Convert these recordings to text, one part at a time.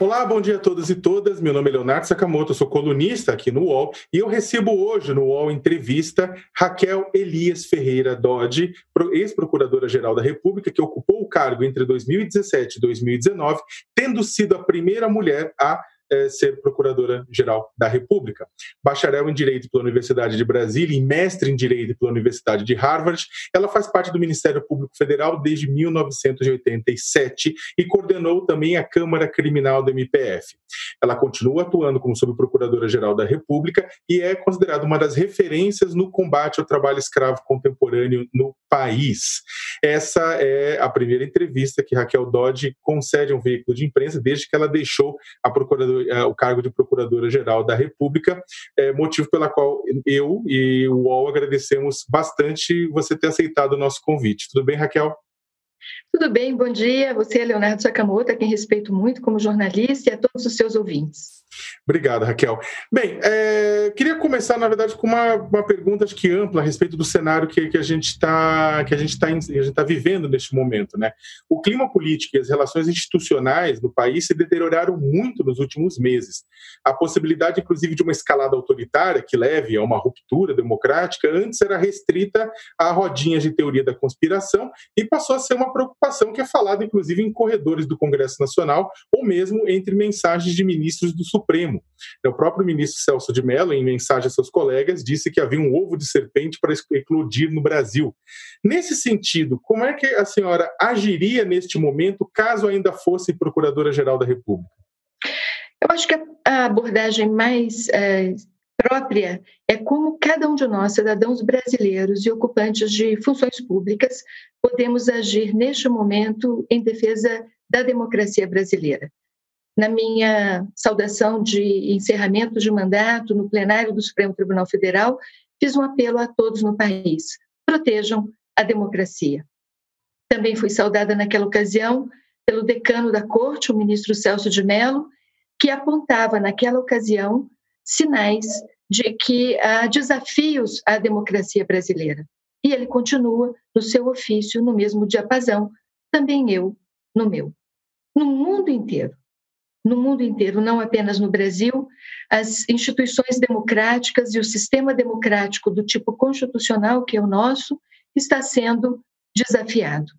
Olá, bom dia a todos e todas. Meu nome é Leonardo Sakamoto, sou colunista aqui no UOL e eu recebo hoje no UOL Entrevista Raquel Elias Ferreira Dodge, ex-procuradora-geral da República, que ocupou o cargo entre 2017 e 2019, tendo sido a primeira mulher a é, ser procuradora-geral da República. Bacharel em Direito pela Universidade de Brasília e mestre em Direito pela Universidade de Harvard, ela faz parte do Ministério Público Federal desde 1987 e coordenou também a Câmara Criminal do MPF. Ela continua atuando como subprocuradora-geral da República e é considerada uma das referências no combate ao trabalho escravo contemporâneo no país. Essa é a primeira entrevista que Raquel Dodge concede a um veículo de imprensa desde que ela deixou é, o cargo de Procuradora-Geral da República, é, motivo pela qual eu e o UOL agradecemos bastante você ter aceitado o nosso convite. Tudo bem, Raquel? Tudo bem, bom dia. Você é Leonardo Sakamoto, a quem respeito muito como jornalista e a todos os seus ouvintes. Obrigado, Raquel. Bem, é, queria começar, na verdade, com uma, uma pergunta acho que ampla a respeito do cenário que, que a gente está que a gente está tá vivendo neste momento, né? O clima político e as relações institucionais no país se deterioraram muito nos últimos meses. A possibilidade, inclusive, de uma escalada autoritária que leve a uma ruptura democrática antes era restrita a rodinhas de teoria da conspiração e passou a ser uma preocupação que é falada, inclusive, em corredores do Congresso Nacional ou mesmo entre mensagens de ministros do Supremo. O próprio ministro Celso de Mello, em mensagem a seus colegas, disse que havia um ovo de serpente para eclodir no Brasil. Nesse sentido, como é que a senhora agiria neste momento caso ainda fosse Procuradora-Geral da República? Eu acho que a abordagem mais é, própria é como cada um de nós, cidadãos brasileiros e ocupantes de funções públicas, podemos agir neste momento em defesa da democracia brasileira na minha saudação de encerramento de mandato no plenário do Supremo Tribunal Federal, fiz um apelo a todos no país: protejam a democracia. Também fui saudada naquela ocasião pelo decano da corte, o ministro Celso de Mello, que apontava naquela ocasião sinais de que há desafios à democracia brasileira. E ele continua no seu ofício, no mesmo diapasão, também eu no meu. No mundo inteiro, no mundo inteiro, não apenas no Brasil, as instituições democráticas e o sistema democrático do tipo constitucional, que é o nosso, está sendo desafiado.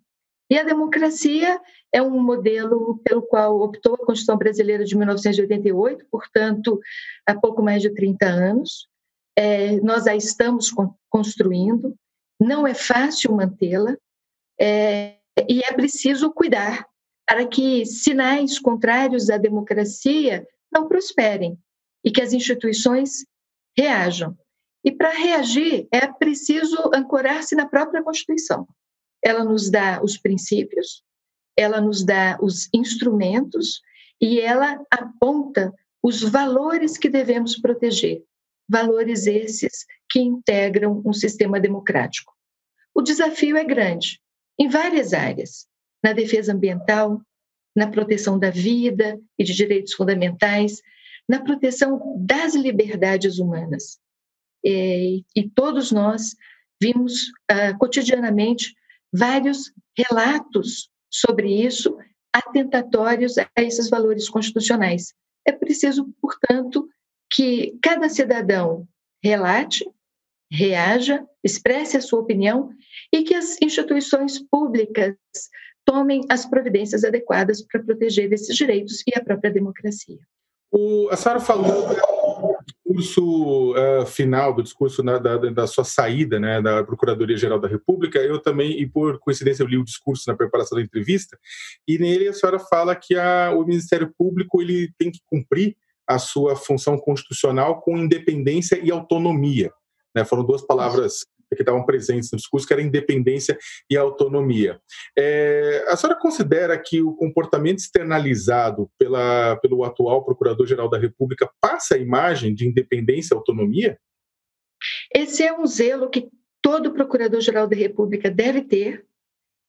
E a democracia é um modelo pelo qual optou a Constituição Brasileira de 1988, portanto, há pouco mais de 30 anos. É, nós a estamos construindo, não é fácil mantê-la, é, e é preciso cuidar para que sinais contrários à democracia não prosperem e que as instituições reajam. E para reagir é preciso ancorar-se na própria Constituição. Ela nos dá os princípios, ela nos dá os instrumentos e ela aponta os valores que devemos proteger, valores esses que integram um sistema democrático. O desafio é grande em várias áreas, na defesa ambiental, na proteção da vida e de direitos fundamentais, na proteção das liberdades humanas. E, e todos nós vimos ah, cotidianamente vários relatos sobre isso, atentatórios a esses valores constitucionais. É preciso, portanto, que cada cidadão relate, reaja, expresse a sua opinião e que as instituições públicas tomem as providências adequadas para proteger esses direitos e a própria democracia. O, a senhora falou discurso uh, final, do discurso da, da, sua saída né, da Procuradoria-Geral da República. Eu também, e por coincidência, eu li o discurso na preparação da entrevista, e nele a senhora fala que a, o Ministério Público ele tem que cumprir a sua função constitucional com independência e autonomia. Né? Foram duas palavras que estavam presentes no discurso, que era independência e autonomia. É, a senhora considera que o comportamento externalizado pela, pelo atual Procurador-Geral da República passa a imagem de independência e autonomia? Esse é um zelo que todo Procurador-Geral da República deve ter,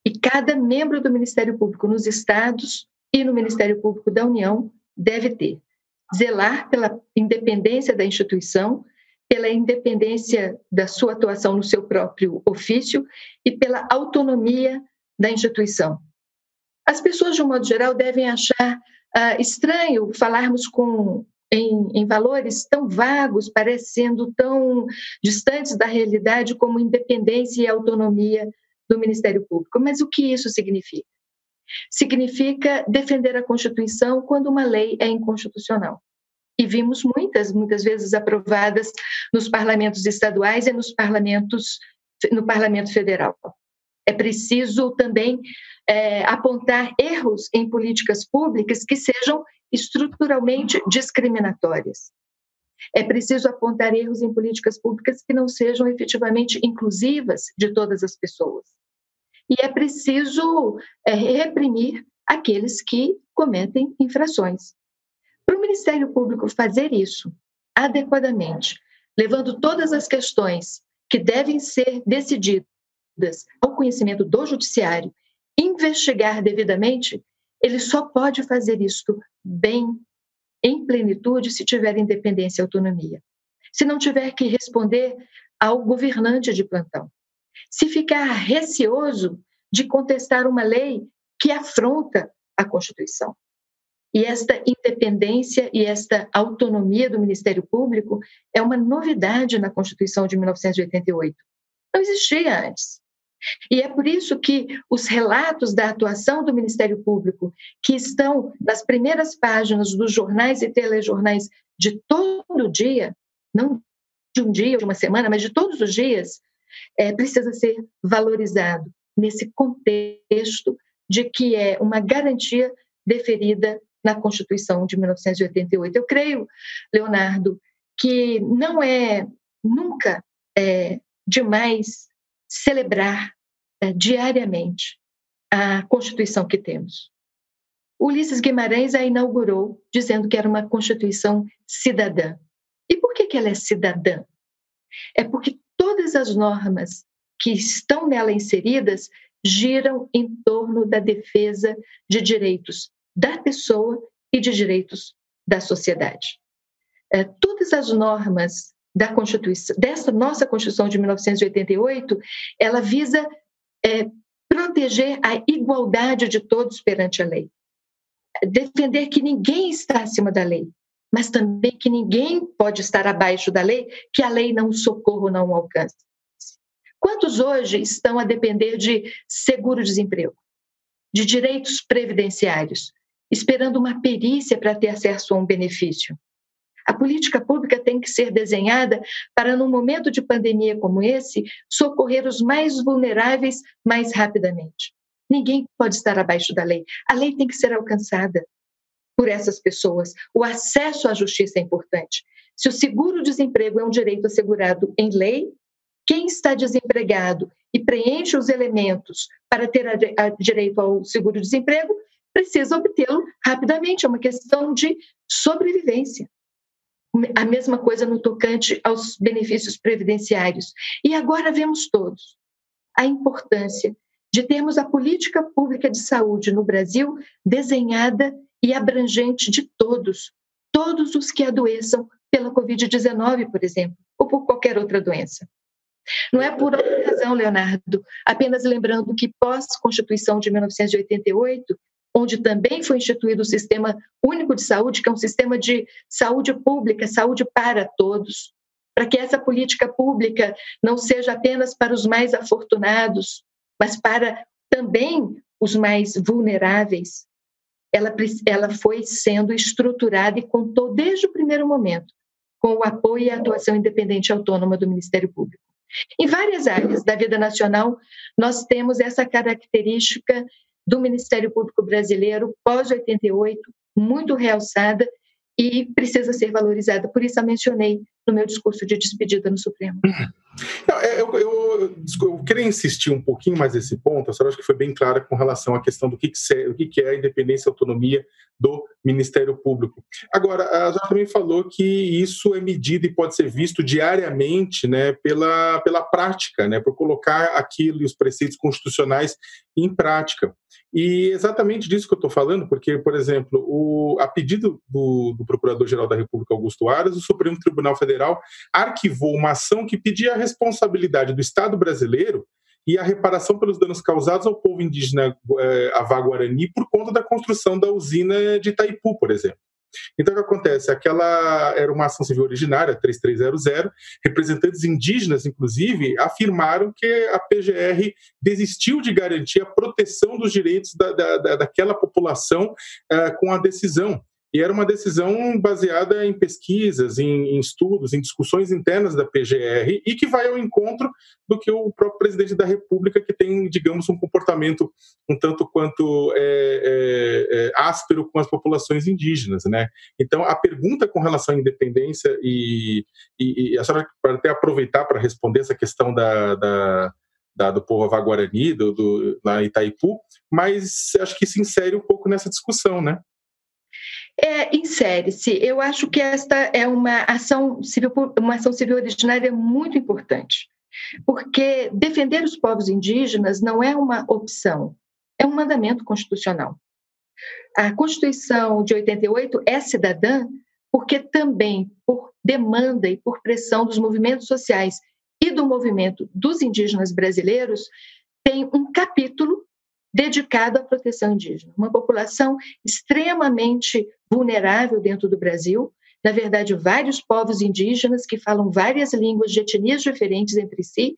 e cada membro do Ministério Público nos estados e no Ministério Público da União deve ter. Zelar pela independência da instituição, pela independência da sua atuação no seu próprio ofício e pela autonomia da instituição. As pessoas, de um modo geral, devem achar uh, estranho falarmos com em, em, valores tão vagos, parecendo tão distantes da realidade como independência e autonomia do Ministério Público. Mas o que isso significa? Significa defender a Constituição quando uma lei é inconstitucional. E vimos muitas, muitas vezes aprovadas nos parlamentos estaduais e nos parlamentos no Parlamento Federal. É preciso também é, apontar erros em políticas públicas que sejam estruturalmente discriminatórias. É preciso apontar erros em políticas públicas que não sejam efetivamente inclusivas de todas as pessoas. E é preciso é, reprimir aqueles que cometem infrações. Para o Ministério Público fazer isso adequadamente, levando todas as questões que devem ser decididas ao conhecimento do Judiciário, investigar devidamente, ele só pode fazer isso bem, em plenitude, se tiver independência e autonomia. Se não tiver que responder ao governante de plantão. Se ficar receoso de contestar uma lei que afronta a Constituição. E esta independência e esta autonomia do Ministério Público é uma novidade na Constituição de 1988. Não existia antes. E é por isso que os relatos da atuação do Ministério Público, que estão nas primeiras páginas dos jornais e telejornais de todo dia, não de um dia, de uma semana, mas de todos os dias, é, precisa ser valorizado nesse contexto de que é uma garantia deferida na Constituição de 1988. Eu creio, Leonardo, que não é nunca é, demais celebrar é, diariamente a Constituição que temos. Ulisses Guimarães a inaugurou dizendo que era uma Constituição cidadã. E por que, que ela é cidadã? É porque todas as normas que estão nela inseridas giram em torno da defesa de direitos da pessoa e de direitos da sociedade. É, todas as normas da Constituição, dessa nossa Constituição de 1988, ela visa é, proteger a igualdade de todos perante a lei, defender que ninguém está acima da lei, mas também que ninguém pode estar abaixo da lei, que a lei não socorra ou não alcance. Quantos hoje estão a depender de seguro-desemprego, de direitos previdenciários, esperando uma perícia para ter acesso a um benefício? A política pública tem que ser desenhada para, num momento de pandemia como esse, socorrer os mais vulneráveis mais rapidamente. Ninguém pode estar abaixo da lei. A lei tem que ser alcançada por essas pessoas. O acesso à justiça é importante. Se o seguro-desemprego é um direito assegurado em lei, quem está desempregado e preenche os elementos para ter a, a direito ao seguro-desemprego precisa obtê-lo rapidamente. É uma questão de sobrevivência a mesma coisa no tocante aos benefícios previdenciários. E agora vemos todos a importância de termos a política pública de saúde no Brasil desenhada e abrangente de todos, todos os que adoeçam pela Covid-19, por exemplo, ou por qualquer outra doença. Não é por outra razão, Leonardo, apenas lembrando que pós-Constituição de 1988, onde também foi instituído o Sistema Único de Saúde, que é um sistema de saúde pública, saúde para todos, para que essa política pública não seja apenas para os mais afortunados, mas para também os mais vulneráveis. Ela, ela foi sendo estruturada e contou desde o primeiro momento com o apoio e a atuação independente e autônoma do Ministério Público. Em várias áreas da vida nacional, nós temos essa característica do Ministério Público Brasileiro pós-88, muito realçada e precisa ser valorizada. Por isso, a mencionei no meu discurso de despedida no Supremo. É, eu, eu, eu, eu, queria insistir um pouquinho mais nesse ponto. A senhora acho que foi bem clara com relação à questão do que, que, é, o que é a independência e autonomia do Ministério Público. Agora, a senhora também falou que isso é medido e pode ser visto diariamente né, pela, pela prática, né, por colocar aquilo e os preceitos constitucionais em prática. E exatamente disso que eu estou falando, porque, por exemplo, o, a pedido do, do Procurador-Geral da República, Augusto Aras, o Supremo Tribunal Federal arquivou uma ação que pedia a responsabilidade do Estado brasileiro e a reparação pelos danos causados ao povo indígena Avá-Guarani por conta da construção da usina de Itaipu, por exemplo. Então, o que acontece? Aquela era uma ação civil originária, 3300, representantes indígenas, inclusive, afirmaram que a PGR desistiu de garantir a proteção dos direitos da, da, daquela população uh, com a decisão. E era uma decisão baseada em pesquisas, em, em, estudos, em discussões internas da PGR e que vai ao encontro do que o próprio presidente da República, que tem, digamos, um comportamento um tanto quanto é, é, é, áspero com as populações indígenas, né? Então, a pergunta com relação à independência e, e, e a senhora para até aproveitar para responder essa questão da, da da, do povo avaguarani, do, do, na Itaipu, mas acho que se insere um pouco nessa discussão, né? É, insere-se. Eu acho que esta é uma ação civil, uma ação civil originária muito importante, porque defender os povos indígenas não é uma opção, é um mandamento constitucional. A Constituição de 88 é cidadã porque também por demanda e por pressão dos movimentos sociais e do movimento dos indígenas brasileiros tem um capítulo dedicado à proteção indígena, uma população extremamente vulnerável dentro do Brasil. Na verdade, vários povos indígenas que falam várias línguas de etnias diferentes entre si,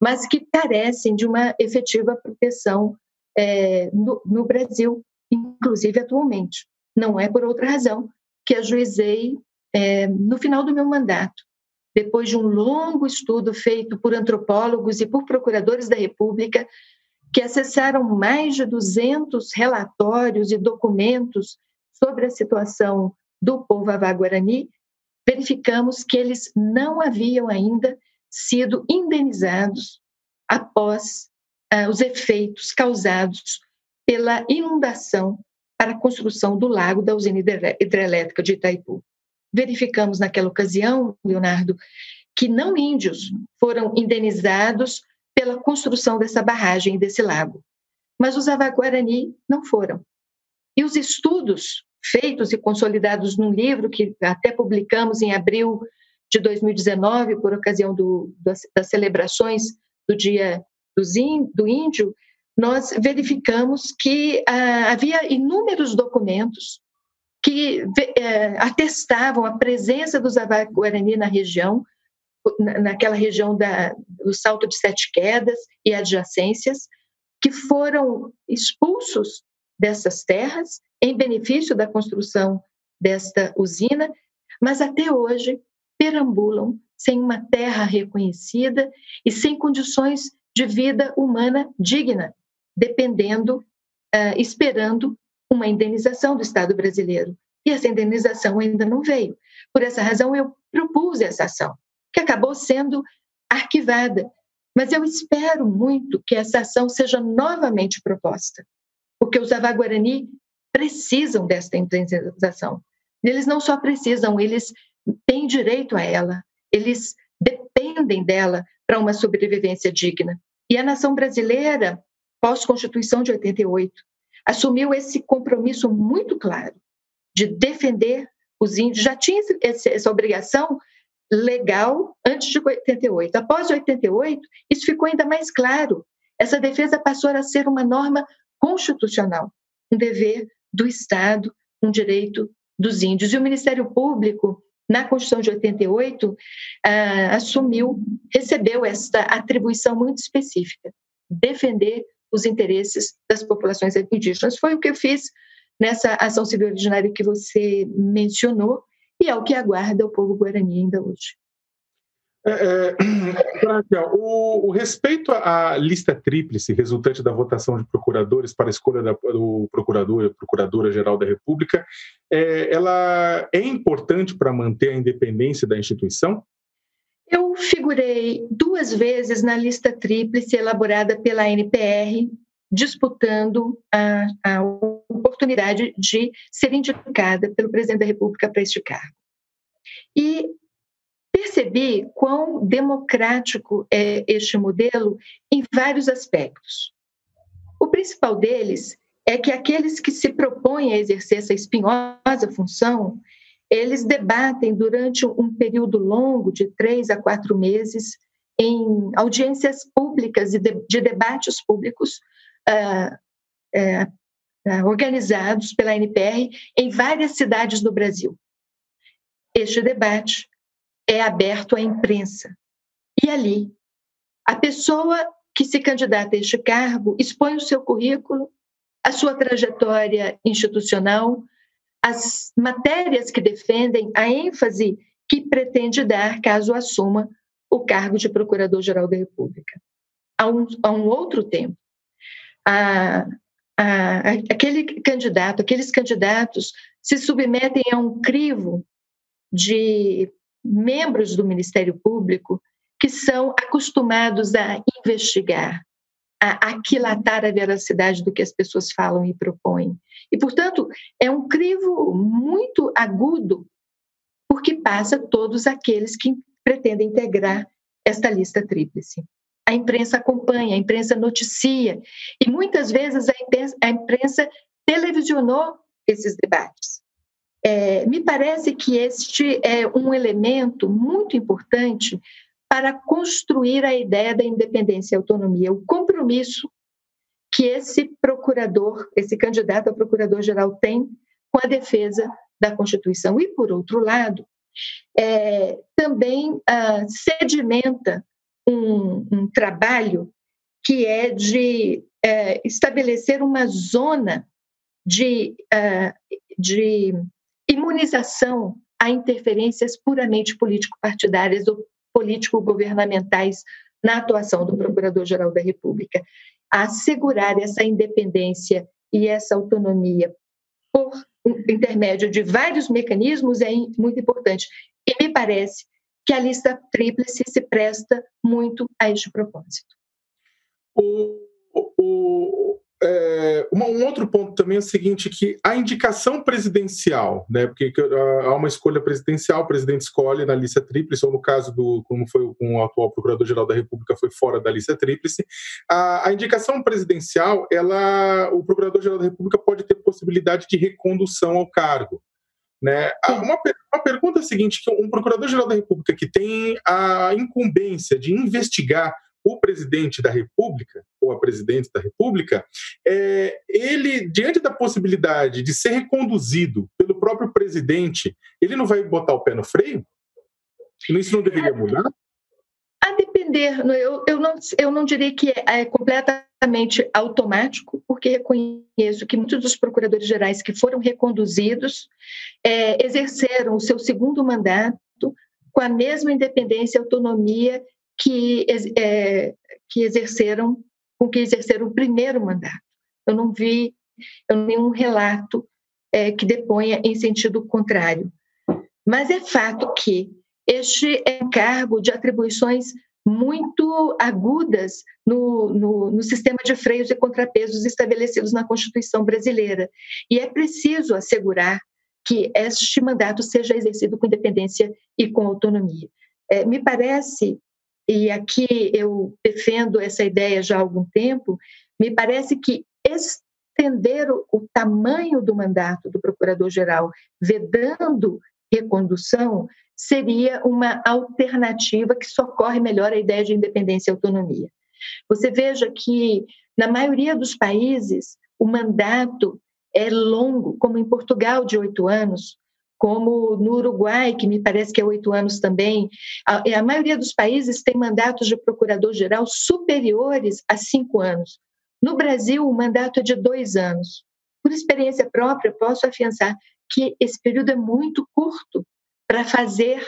mas que carecem de uma efetiva proteção é, no, no Brasil, inclusive atualmente. Não é por outra razão que ajuizei é, no final do meu mandato, depois de um longo estudo feito por antropólogos e por procuradores da República, que acessaram mais de 200 relatórios e documentos sobre a situação do povo avá-guarani, verificamos que eles não haviam ainda sido indenizados após uh, os efeitos causados pela inundação para a construção do lago da usina hidrelétrica de Itaipu. Verificamos naquela ocasião, Leonardo, que não índios foram indenizados pela construção dessa barragem desse lago. Mas os Avaguarani não foram. E os estudos feitos e consolidados num livro que até publicamos em abril de 2019, por ocasião do, das, das, celebrações do Dia do Índio, nós verificamos que ah, havia inúmeros documentos que eh, atestavam a presença dos Avaguarani na região, naquela região da, do Salto de Sete Quedas e adjacências, que foram expulsos dessas terras em benefício da construção desta usina, mas até hoje perambulam sem uma terra reconhecida e sem condições de vida humana digna, dependendo, uh, esperando uma indenização do Estado brasileiro. E essa indenização ainda não veio. Por essa razão, eu propus essa ação acabou sendo arquivada. Mas eu espero muito que essa ação seja novamente proposta, porque os Avaguarani precisam desta indenização. Eles não só precisam, eles têm direito a ela, eles dependem dela para uma sobrevivência digna. E a nação brasileira, pós-Constituição de 88, assumiu esse compromisso muito claro de defender os índios, já tinha essa obrigação legal antes de 88. Após 88, isso ficou ainda mais claro. Essa defesa passou a ser uma norma constitucional, um dever do Estado, um direito dos índios. E o Ministério Público, na Constituição de 88, ah, assumiu, recebeu esta atribuição muito específica, defender os interesses das populações indígenas. Foi o que eu fiz nessa ação civil originária que você mencionou, e é o que aguarda o povo guarani ainda hoje. É, é, o, o, respeito à lista tríplice resultante da votação de procuradores para a escolha da, do procurador, procuradora-geral da República, é, ela é importante para manter a independência da instituição? Eu figurei duas vezes na lista tríplice elaborada pela NPR, disputando a, a, oportunidade de ser indicada pelo presidente da República para este cargo. E percebi quão democrático é este modelo em vários aspectos. O principal deles é que aqueles que se propõem a exercer essa espinhosa função, eles debatem durante um período longo, de três a quatro meses, em audiências públicas e de, de debates públicos organizados pela NPR em várias cidades do Brasil. Este debate é aberto à imprensa. E ali, a pessoa que se candidata a este cargo expõe o seu currículo, a sua trajetória institucional, as matérias que defendem, a ênfase que pretende dar caso assuma o cargo de Procurador-Geral da República. Há um, há um outro tempo, a, a, aquele candidato, aqueles candidatos se submetem a um crivo de membros do Ministério Público que são acostumados a investigar, a aquilatar a veracidade do que as pessoas falam e propõem. E, portanto, é um crivo muito agudo, porque passa todos aqueles que pretendem integrar esta lista tríplice. A imprensa acompanha, a imprensa noticia, e muitas vezes a imprensa, a imprensa televisionou esses debates. É, me parece que este é um elemento muito importante para construir a ideia da independência e autonomia, o compromisso que esse procurador, esse candidato a procurador-geral tem com a defesa da Constituição. E, por outro lado, é, também ah, sedimenta um, um, trabalho que é de é, estabelecer uma zona de, ah, de imunização a interferências puramente político-partidárias ou político-governamentais na atuação do Procurador-Geral da República. Assegurar essa independência e essa autonomia por intermédio de vários mecanismos é muito importante. E me parece que a lista tríplice se presta muito a este propósito. O, o, é, um outro ponto também é o seguinte, que a indicação presidencial, né, porque há uma escolha presidencial, o presidente escolhe na lista tríplice, ou no caso do, como foi com o atual Procurador-Geral da República, foi fora da lista tríplice, a, a indicação presidencial, ela, o Procurador-Geral da República pode ter possibilidade de recondução ao cargo. Né? Uma, uma pergunta é a seguinte, que um Procurador-Geral da República que tem a incumbência de investigar o presidente da República, ou a presidente da República, é, ele, diante da possibilidade de ser reconduzido pelo próprio presidente, ele não vai botar o pé no freio? Isso não deveria mudar? A depender, eu, eu, não, eu não diria que é, é completamente automático, porque reconheço que muitos dos procuradores gerais que foram reconduzidos é, exerceram o seu segundo mandato com a mesma independência e autonomia que, é, que exerceram, com que exerceram o primeiro mandato. Eu não vi eu, nenhum relato é, que deponha em sentido contrário. Mas é fato que este é um cargo de atribuições muito agudas no, no, no, sistema de freios e contrapesos estabelecidos na Constituição brasileira. E é preciso assegurar que este mandato seja exercido com independência e com autonomia. É, me parece e aqui eu defendo essa ideia já há algum tempo, me parece que estender o, tamanho do mandato do procurador-geral, vedando recondução, seria uma alternativa que socorre melhor a ideia de independência e autonomia. Você veja que, na maioria dos países, o mandato é longo, como em Portugal, de oito anos, como no Uruguai, que me parece que é oito anos também. A, a maioria dos países tem mandatos de procurador-geral superiores a cinco anos. No Brasil, o mandato é de dois anos. Por experiência própria, posso afiançar que esse período é muito curto para fazer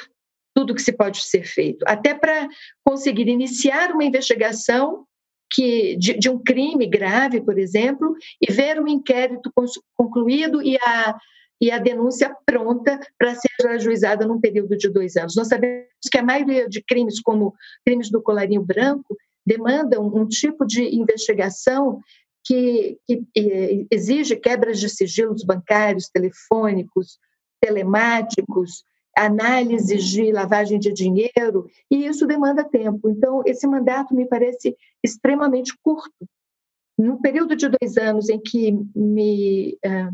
tudo que se pode ser feito, até para conseguir iniciar uma investigação que, de, de, um crime grave, por exemplo, e ver o inquérito concluído e a, e a denúncia pronta para ser ajuizada num período de dois anos. Nós sabemos que a maioria de crimes, como crimes do colarinho branco, demandam um tipo de investigação que, que exige quebras de sigilos bancários, telefônicos, telemáticos, análises de lavagem de dinheiro, e isso demanda tempo. Então, esse mandato me parece extremamente curto. No período de dois anos em que me eh,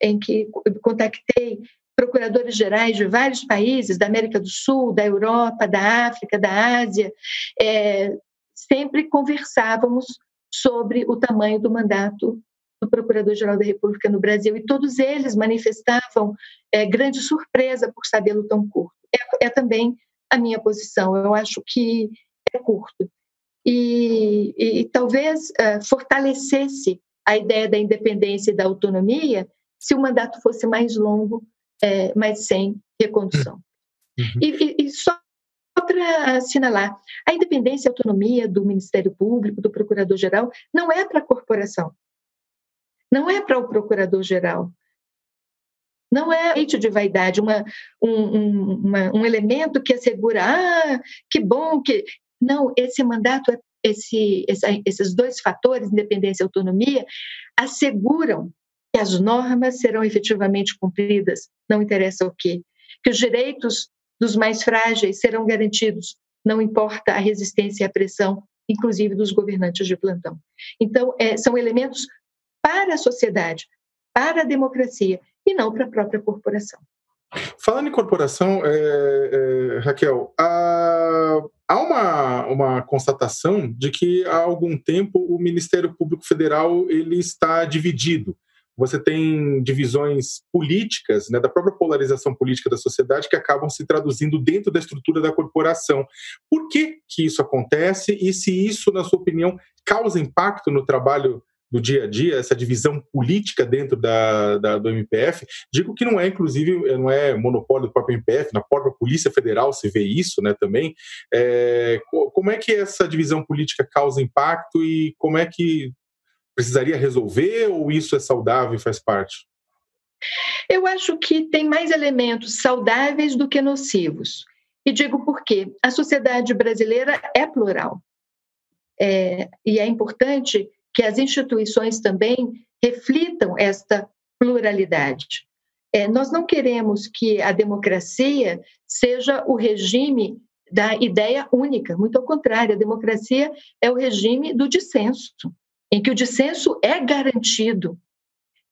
em que contactei procuradores gerais de vários países, da América do Sul, da Europa, da África, da Ásia, é, sempre conversávamos sobre o tamanho do mandato do Procurador-Geral da República no Brasil e todos eles manifestavam é, grande surpresa por sabê-lo tão curto. É, é, também a minha posição. Eu acho que é curto e, e, e talvez é, fortalecesse a ideia da independência e da autonomia se o mandato fosse mais longo, é, mas sem recondução. Uhum. E, e, só para assinalar, a independência e autonomia do Ministério Público, do Procurador-Geral, não é para a corporação, não é para o Procurador-Geral. Não é leite de vaidade, uma, um, um, uma, um elemento que assegura, ah, que bom que. Não, esse mandato, é, esse, esses dois fatores, independência e autonomia, asseguram que as normas serão efetivamente cumpridas, não interessa o quê, que os direitos dos mais frágeis serão garantidos, não importa a resistência e a pressão, inclusive dos governantes de plantão. Então, é, são elementos para a sociedade, para a democracia e não para a própria corporação. Falando em corporação, é, é, Raquel, há, há uma, uma constatação de que há algum tempo o Ministério Público Federal ele está dividido você tem divisões políticas, né, da própria polarização política da sociedade, que acabam se traduzindo dentro da estrutura da corporação. Por que, que isso acontece e se isso, na sua opinião, causa impacto no trabalho do dia a dia, essa divisão política dentro da, da, do MPF. Digo que não é, inclusive, não é monopólio do próprio MPF, na própria Polícia Federal se vê isso né, também. É, como é que essa divisão política causa impacto e como é que precisaria resolver ou isso é saudável e faz parte? Eu acho que tem mais elementos saudáveis do que nocivos. E digo por quê? A sociedade brasileira é plural. É, e é importante que as instituições também reflitam esta pluralidade. É, nós não queremos que a democracia seja o regime da ideia única, muito ao contrário, a democracia é o regime do dissenso em que o dissenso é garantido.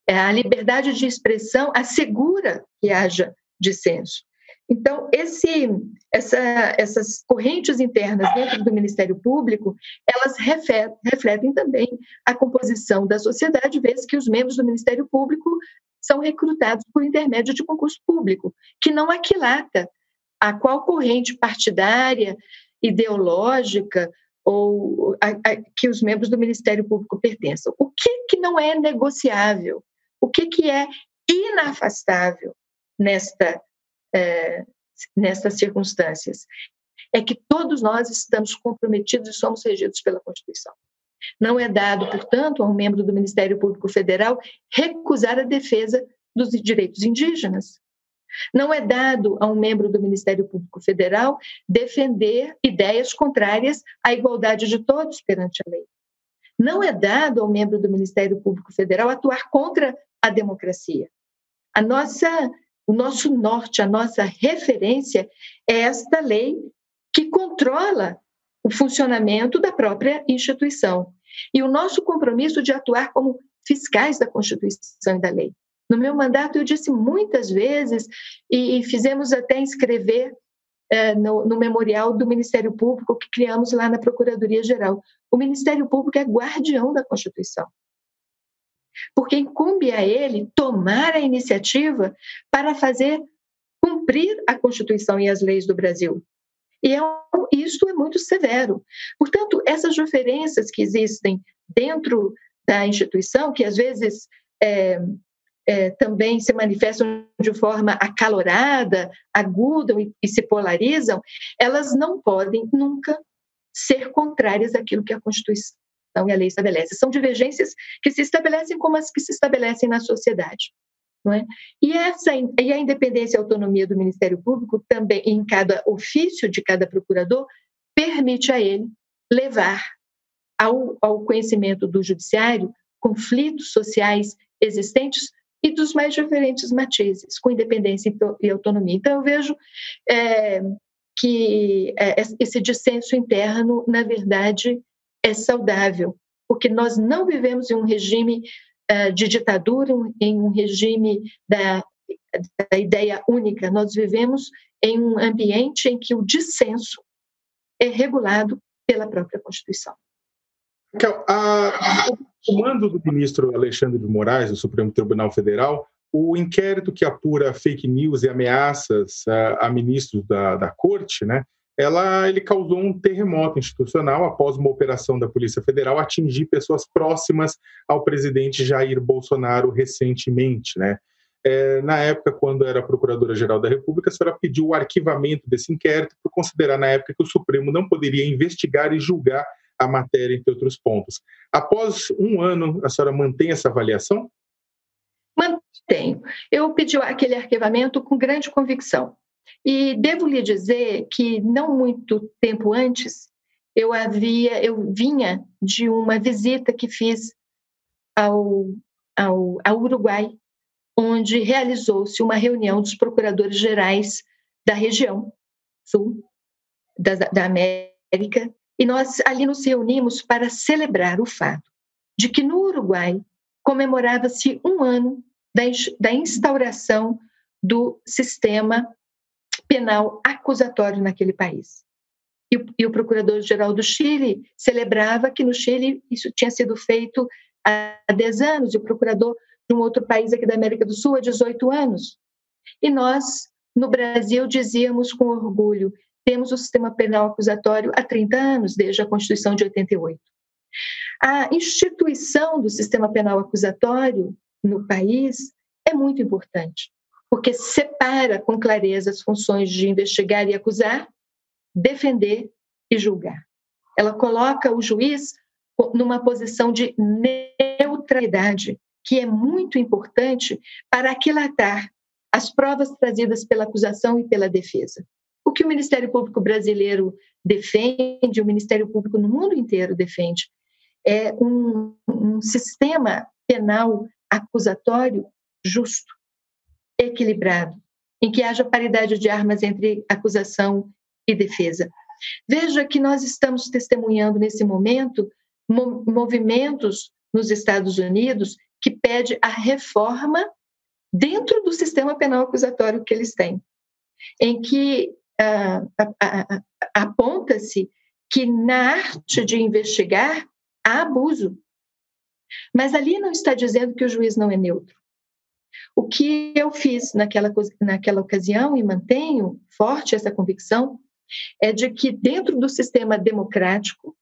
É, a liberdade de expressão assegura que haja dissenso. Então, esse, essa, essas correntes internas dentro do Ministério Público, elas refletem, refletem também a composição da sociedade, vez que os membros do Ministério Público são recrutados por intermédio de concurso público, que não aquilata a qual corrente partidária, ideológica ou a, a, que os membros do Ministério Público pertençam. O que, que não é negociável? O que, que é inafastável nesta, é, nestas circunstâncias? É que todos nós estamos comprometidos e somos regidos pela Constituição. Não é dado, portanto, a um membro do Ministério Público Federal recusar a defesa dos direitos indígenas, não é dado a um membro do Ministério Público Federal defender ideias contrárias à igualdade de todos perante a lei. Não é dado ao membro do Ministério Público Federal atuar contra a democracia. A nossa, o nosso norte, a nossa referência é esta lei que controla o funcionamento da própria instituição e o nosso compromisso de atuar como fiscais da Constituição e da lei. No meu mandato, eu disse muitas vezes, e, fizemos até inscrever é, no, no, memorial do Ministério Público que criamos lá na Procuradoria-Geral. O Ministério Público é guardião da Constituição. Porque incumbe a ele tomar a iniciativa para fazer cumprir a Constituição e as leis do Brasil. E é, isso é muito severo. Portanto, essas diferenças que existem dentro da instituição, que às vezes é, é, também se manifestam de forma acalorada, aguda e, e se polarizam, elas não podem nunca ser contrárias àquilo que a Constituição e a lei estabelecem. São divergências que se estabelecem como as que se estabelecem na sociedade. Não é? e, essa, e a independência e autonomia do Ministério Público também, em cada ofício de cada procurador, permite a ele levar ao, ao conhecimento do judiciário conflitos sociais existentes e dos mais diferentes matizes, com independência e autonomia. Então, eu vejo é, que é, esse dissenso interno, na verdade, é saudável, porque nós não vivemos em um regime uh, de ditadura, em um regime da, da ideia única, nós vivemos em um ambiente em que o dissenso é regulado pela própria Constituição. Raquel, a, o comando do ministro Alexandre de Moraes, do Supremo Tribunal Federal, o inquérito que apura fake news e ameaças a, a ministros da, da corte, né, ela, ele causou um terremoto institucional após uma operação da Polícia Federal atingir pessoas próximas ao presidente Jair Bolsonaro recentemente. Né? É, na época, quando era Procuradora-Geral da República, a senhora pediu o arquivamento desse inquérito por considerar, na época, que o Supremo não poderia investigar e julgar a matéria, entre outros pontos. Após um ano, a senhora mantém essa avaliação? Mantenho. Eu pedi aquele arquivamento com grande convicção. E devo lhe dizer que não muito tempo antes eu havia, eu vinha de uma visita que fiz ao, ao, ao Uruguai, onde realizou-se uma reunião dos procuradores gerais da região sul da, da América, e nós ali nos reunimos para celebrar o fato de que no Uruguai comemorava-se um ano da, instauração do sistema penal acusatório naquele país. E o Procurador-Geral do Chile celebrava que no Chile isso tinha sido feito há 10 anos, e o procurador de um outro país aqui da América do Sul há 18 anos. E nós, no Brasil, dizíamos com orgulho: temos o sistema penal acusatório há 30 anos, desde a Constituição de 88. A instituição do sistema penal acusatório no país é muito importante porque separa com clareza as funções de investigar e acusar, defender e julgar. Ela coloca o juiz numa posição de neutralidade, que é muito importante para aquilatar as provas trazidas pela acusação e pela defesa. O que o Ministério Público brasileiro defende, o Ministério Público no mundo inteiro defende, é um, um sistema penal acusatório justo, equilibrado, em que haja paridade de armas entre acusação e defesa. Veja que nós estamos testemunhando nesse momento movimentos nos Estados Unidos que pede a reforma dentro do sistema penal acusatório que eles têm, em que aponta-se que na arte de investigar há abuso. Mas ali não está dizendo que o juiz não é neutro. O que eu fiz naquela, naquela ocasião e mantenho forte essa convicção é de que, dentro do sistema democrático,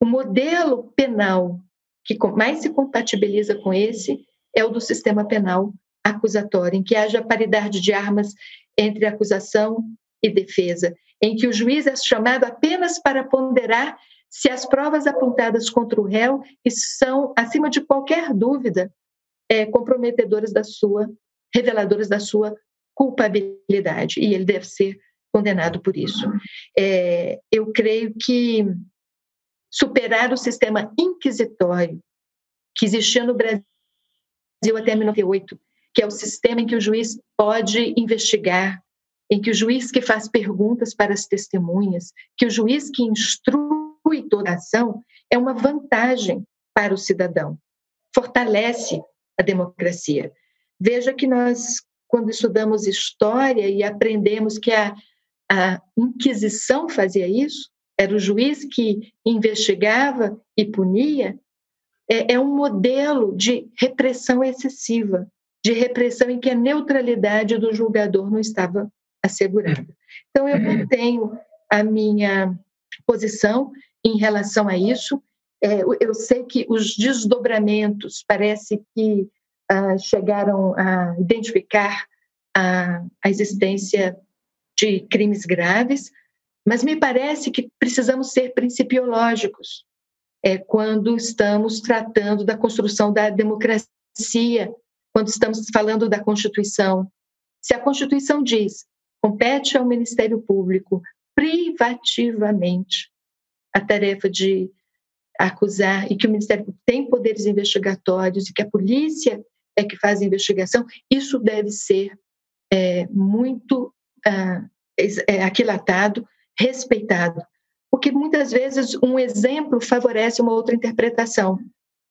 o modelo penal que mais se compatibiliza com esse é o do sistema penal acusatório, em que haja paridade de armas entre acusação e defesa, em que o juiz é chamado apenas para ponderar se as provas apontadas contra o réu são, acima de qualquer dúvida, é, comprometedoras da sua, reveladoras da sua culpabilidade, e ele deve ser condenado por isso. É, eu creio que superar o sistema inquisitório que existia no Brasil até 1998, que é o sistema em que o juiz pode investigar, em que o juiz que faz perguntas para as testemunhas, que o juiz que instrui toda a ação, é uma vantagem para o cidadão. Fortalece a democracia. Veja que nós, quando estudamos história e aprendemos que a, a Inquisição fazia isso, era o juiz que investigava e punia, é, é um modelo de repressão excessiva, de repressão em que a neutralidade do julgador não estava assegurada. Então, eu mantenho a minha posição em relação a isso é, eu sei que os desdobramentos parece que ah, chegaram a identificar a, a existência de crimes graves, mas me parece que precisamos ser principiológicos é, quando estamos tratando da construção da democracia, quando estamos falando da Constituição. Se a Constituição diz compete ao Ministério Público privativamente a tarefa de acusar e que o Ministério Público tem poderes investigatórios e que a polícia é que faz a investigação, isso deve ser é, muito ah, é, aquilatado, respeitado. Porque muitas vezes um exemplo favorece uma outra interpretação,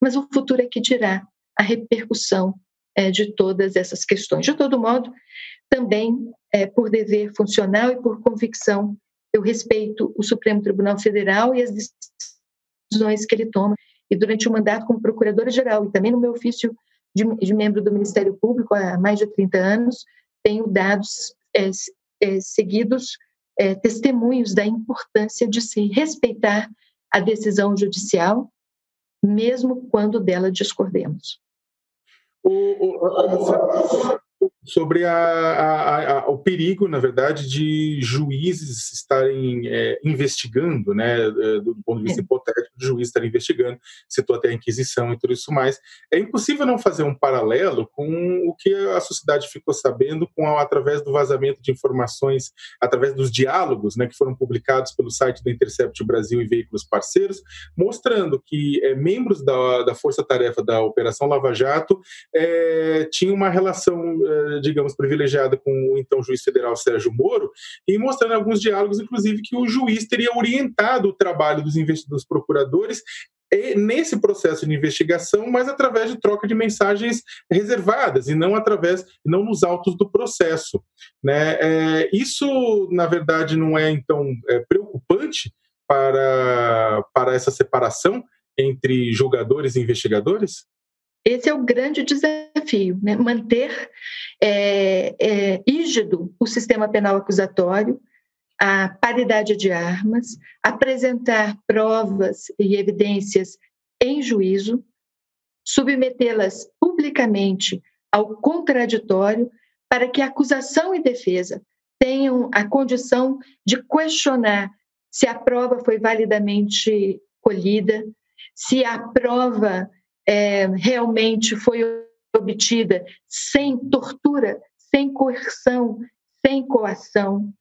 mas o futuro é que dirá a repercussão é, de todas essas questões. De todo modo, também é, por dever funcional e por convicção, eu respeito o Supremo Tribunal Federal e as decisões que ele toma. E durante o mandato como procuradora-geral e também no meu ofício de, de, membro do Ministério Público há mais de 30 anos, tenho dados é, é, seguidos é, testemunhos da importância de se respeitar a decisão judicial, mesmo quando dela discordemos. O, o, sobre a, a, a, o perigo, na verdade, de juízes estarem é, investigando, né, é, do ponto de vista é. hipotético, de juízes estarem investigando, citou até a Inquisição e tudo isso mais. É impossível não fazer um paralelo com o que a sociedade ficou sabendo com através do vazamento de informações, através dos diálogos, né, que foram publicados pelo site da Intercept Brasil e veículos parceiros, mostrando que é, membros da, da força-tarefa da Operação Lava Jato é, tinham uma relação é, digamos, privilegiada com o então juiz federal Sérgio Moro, e mostrando alguns diálogos, inclusive, que o juiz teria orientado o trabalho dos, dos procuradores nesse processo de investigação, mas através de troca de mensagens reservadas e não através, não nos autos do processo. Né? É, isso, na verdade, não é então é, preocupante para, para essa separação entre julgadores e investigadores? Esse é o grande desafio, né? manter é, é, rígido o sistema penal acusatório, a paridade de armas, apresentar provas e evidências em juízo, submetê-las publicamente ao contraditório, para que acusação e defesa tenham a condição de questionar se a prova foi validamente colhida, se a prova é, realmente foi obtida sem tortura, sem coerção, sem coação,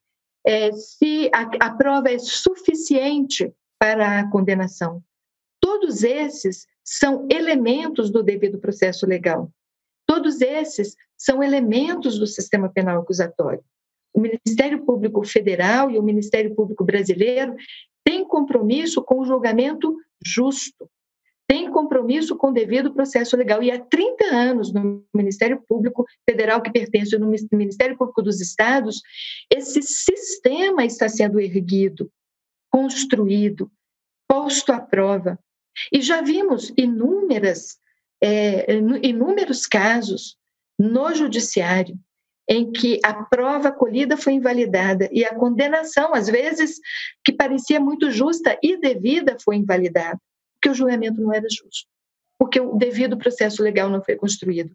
é, se a, a prova é suficiente para a condenação. Todos esses são elementos do devido processo legal. Todos esses são elementos do sistema penal acusatório. O Ministério Público Federal e o Ministério Público Brasileiro têm compromisso com o julgamento justo, tem compromisso com o devido processo legal. E há 30 anos no Ministério Público Federal, que pertence ao Ministério Público dos Estados, esse sistema está sendo erguido, construído, posto à prova. E já vimos inúmeras, é, inúmeros casos no judiciário em que a prova colhida foi invalidada e a condenação, às vezes, que parecia muito justa e devida, foi invalidada porque o julgamento não era justo, porque o devido processo legal não foi construído.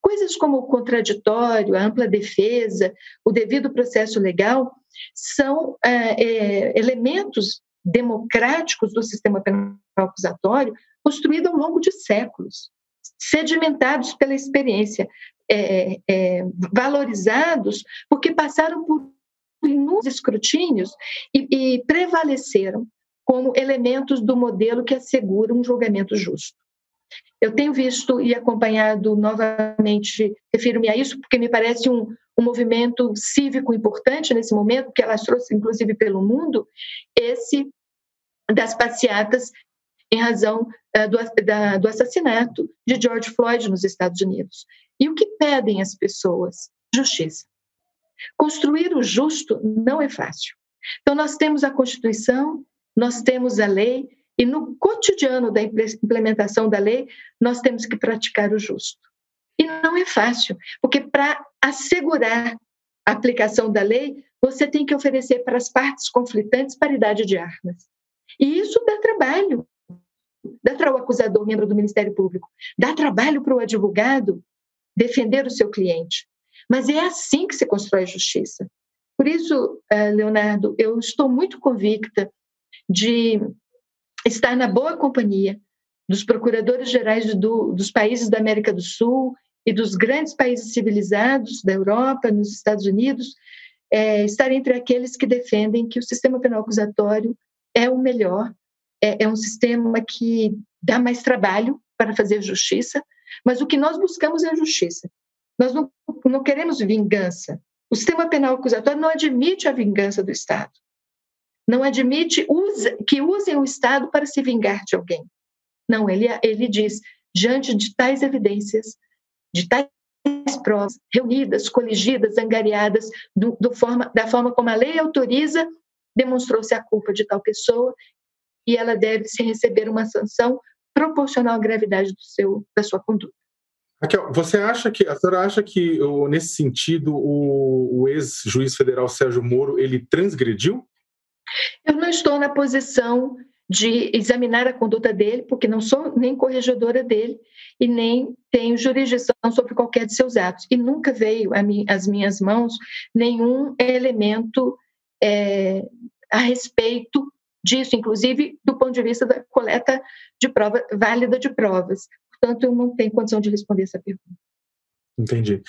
Coisas como o contraditório, a ampla defesa, o devido processo legal são é, é, elementos democráticos do sistema penal acusatório construído ao longo de séculos, sedimentados pela experiência, é, é, valorizados porque passaram por inúmeros escrutínios e, e prevaleceram como elementos do modelo que assegura um julgamento justo. Eu tenho visto e acompanhado novamente, refiro-me a isso porque me parece um, um movimento cívico importante nesse momento, que ela trouxe inclusive pelo mundo, esse das passeatas em razão uh, do, da, do assassinato de George Floyd nos Estados Unidos. E o que pedem as pessoas? Justiça. Construir o justo não é fácil. Então, nós temos a Constituição, nós temos a lei e no cotidiano da implementação da lei, nós temos que praticar o justo. E não é fácil, porque para assegurar a aplicação da lei, você tem que oferecer para as partes conflitantes paridade de armas. E isso dá trabalho. Dá para o acusador, membro do Ministério Público, dá trabalho para o advogado defender o seu cliente. Mas é assim que se constrói justiça. Por isso, eh, Leonardo, eu estou muito convicta de estar na boa companhia dos procuradores gerais do, dos países da América do Sul e dos grandes países civilizados da Europa, nos Estados Unidos, é, estar entre aqueles que defendem que o sistema penal acusatório é o melhor é, é um sistema que dá mais trabalho para fazer justiça, mas o que nós buscamos é justiça. Nós não, não queremos vingança. O sistema penal acusatório não admite a vingança do Estado. Não admite que usem o Estado para se vingar de alguém. Não, ele, ele diz, diante de tais evidências, de tais provas reunidas, coligidas, angariadas, do, do forma, da forma como a lei autoriza, demonstrou-se a culpa de tal pessoa e ela deve se receber uma sanção proporcional à gravidade do seu, da sua conduta. Raquel, você acha que a senhora acha que nesse sentido o, o ex-juiz federal Sérgio Moro ele transgrediu? Eu não estou na posição de examinar a conduta dele, porque não sou nem corregedora dele e nem tenho jurisdição sobre qualquer de seus atos. E nunca veio às minhas mãos nenhum elemento é, a respeito disso, inclusive do ponto de vista da coleta de prova válida de provas. Portanto, eu não tenho condição de responder essa pergunta. Entendi.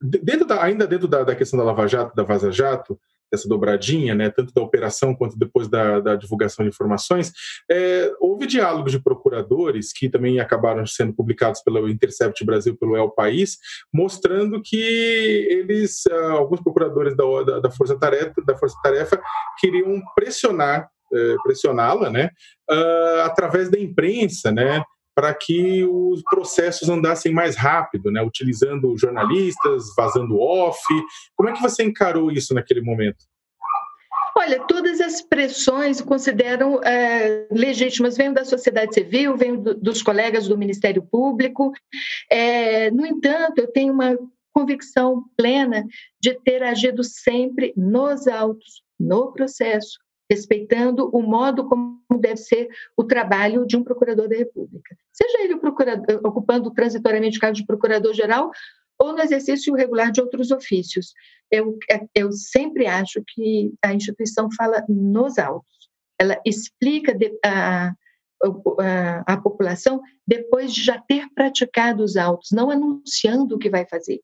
dentro da, ainda dentro da, da, questão da Lava Jato, da Vaza Jato, essa dobradinha, né, tanto da operação quanto depois da, da divulgação de informações, é, houve diálogos de procuradores que também acabaram sendo publicados pelo Intercept Brasil, pelo El País, mostrando que eles, ah, alguns procuradores da, da, da Força Tarefa, da Força Tarefa, queriam pressionar é, pressioná-la, né, uh, através da imprensa, né, para que os processos andassem mais rápido, né? utilizando jornalistas, vazando off. Como é que você encarou isso naquele momento? Olha, todas as pressões consideram é, legítimas, vêm da sociedade civil, vêm do, dos colegas do Ministério Público. É, no entanto, eu tenho uma convicção plena de ter agido sempre nos autos, no processo, respeitando o modo como deve ser o trabalho de um procurador da República. Seja ele ocupando transitoriamente o cargo de procurador-geral ou no exercício regular de outros ofícios. Eu, eu sempre acho que a instituição fala nos autos. Ela explica a, a, a população depois de já ter praticado os autos, não anunciando o que vai fazer.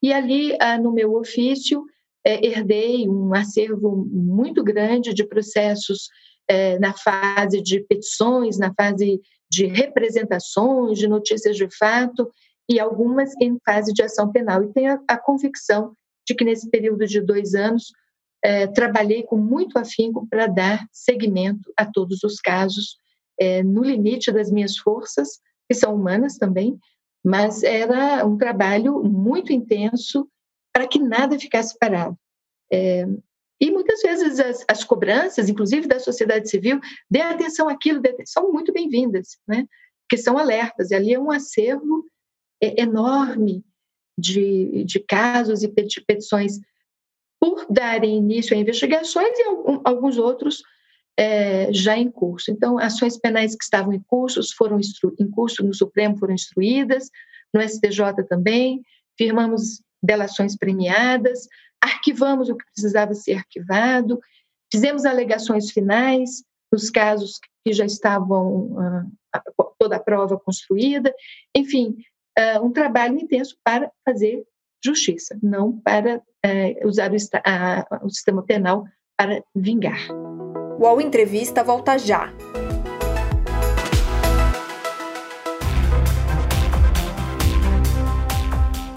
E ali, ah, no meu ofício, é, herdei um acervo muito grande de processos é, na fase de petições, na fase de representações, de notícias de fato, e algumas em fase de ação penal. E tenho a, a convicção de que nesse período de dois anos é, trabalhei com muito afinco para dar seguimento a todos os casos, é, no limite das minhas forças, que são humanas também, mas era um trabalho muito intenso para que nada ficasse parado. É, e muitas vezes as, as, cobranças, inclusive da sociedade civil, dê atenção àquilo, são muito bem-vindas, né? que são alertas. E ali é um acervo é, enorme de, de casos e petições por darem início a investigações e alguns outros é, já em curso. Então, ações penais que estavam em curso foram em curso no Supremo foram instruídas, no STJ também, firmamos delações premiadas, arquivamos o que precisava ser arquivado, fizemos alegações finais nos casos que já estavam uh, toda a prova construída, enfim, uh, um trabalho intenso para fazer justiça, não para uh, usar o, o sistema penal para vingar. O UOL Entrevista volta já.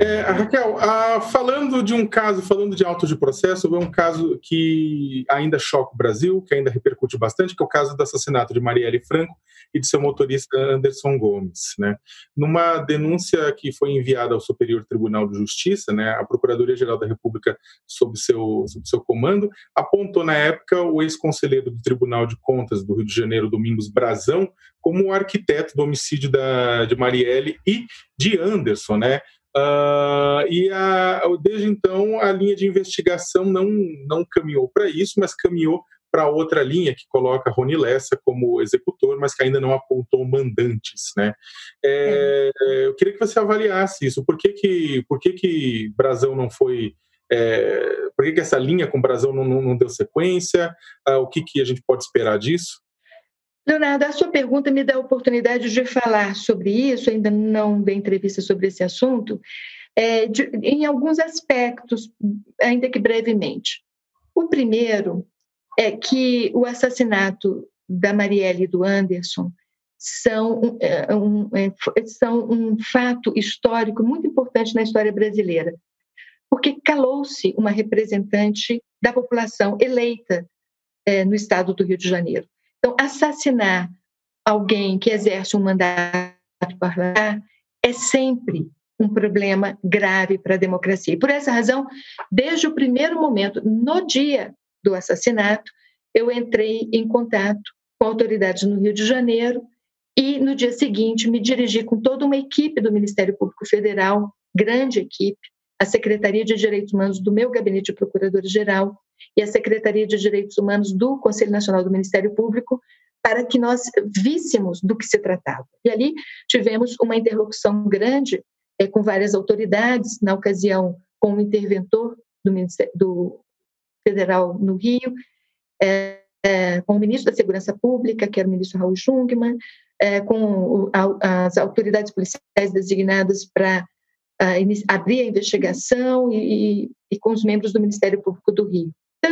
É, Raquel, ah, falando de um caso, falando de auto de processo, é um caso que ainda choca o Brasil, que ainda repercute bastante, que é o caso do assassinato de Marielle Franco e de seu motorista Anderson Gomes. Né? Numa denúncia que foi enviada ao Superior Tribunal de Justiça, né, a Procuradoria-Geral da República, sob seu, sob seu comando, apontou na época o ex-conselheiro do Tribunal de Contas do Rio de Janeiro, Domingos Brazão, como o arquiteto do homicídio da, de Marielle e de Anderson, né? Uh, e a, desde então a linha de investigação não, não caminhou para isso, mas caminhou para outra linha que coloca Rony Lessa como executor, mas que ainda não apontou mandantes, né? É, é. Eu queria que você avaliasse isso. Por que que, por que, que Brasão não foi é, por que, que essa linha com Brasão não, não, não deu sequência? Uh, o que, que a gente pode esperar disso? Leonardo, a sua pergunta me dá a oportunidade de falar sobre isso, ainda não dei entrevista sobre esse assunto, é, de, em alguns aspectos, ainda que brevemente. O primeiro é que o assassinato da Marielle e do Anderson são um, é, um, é, são um fato histórico muito importante na história brasileira, porque calou-se uma representante da população eleita é, no estado do Rio de Janeiro. Então, assassinar alguém que exerce um mandato parlamentar é sempre um problema grave para a democracia. E por essa razão, desde o primeiro momento, no dia do assassinato, eu entrei em contato com autoridades no Rio de Janeiro e no dia seguinte me dirigi com toda uma equipe do Ministério Público Federal, grande equipe, a Secretaria de Direitos Humanos do meu gabinete de procurador-geral e a Secretaria de Direitos Humanos do Conselho Nacional do Ministério Público para que nós víssemos do que se tratava. E ali tivemos uma interlocução grande é, com várias autoridades, na ocasião com o interventor do, do Federal no Rio, é, é, com o ministro da Segurança Pública, que era o ministro Raul Jungmann, com o, a, as autoridades policiais designadas para abrir a investigação e, e, e com os membros do Ministério Público do Rio.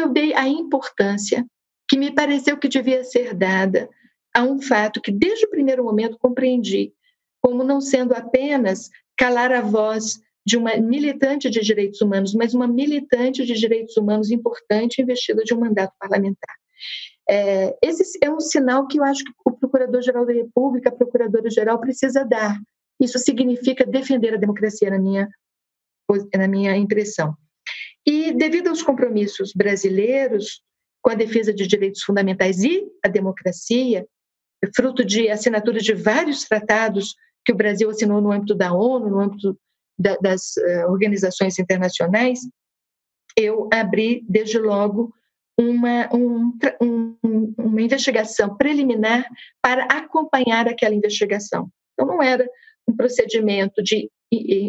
Eu dei a importância que me pareceu que devia ser dada a um fato que, desde o primeiro momento, compreendi como não sendo apenas calar a voz de uma militante de direitos humanos, mas uma militante de direitos humanos importante investida de um mandato parlamentar. É, esse é um sinal que eu acho que o Procurador-Geral da República, a Procuradora-Geral, precisa dar. Isso significa defender a democracia, na minha, na minha impressão. E, devido aos compromissos brasileiros com a defesa de direitos fundamentais e a democracia, fruto de assinatura de vários tratados que o Brasil assinou no âmbito da ONU, no âmbito da, das uh, organizações internacionais, eu abri, desde logo, uma, um, um, uma investigação preliminar para acompanhar aquela investigação. Então, não era um procedimento de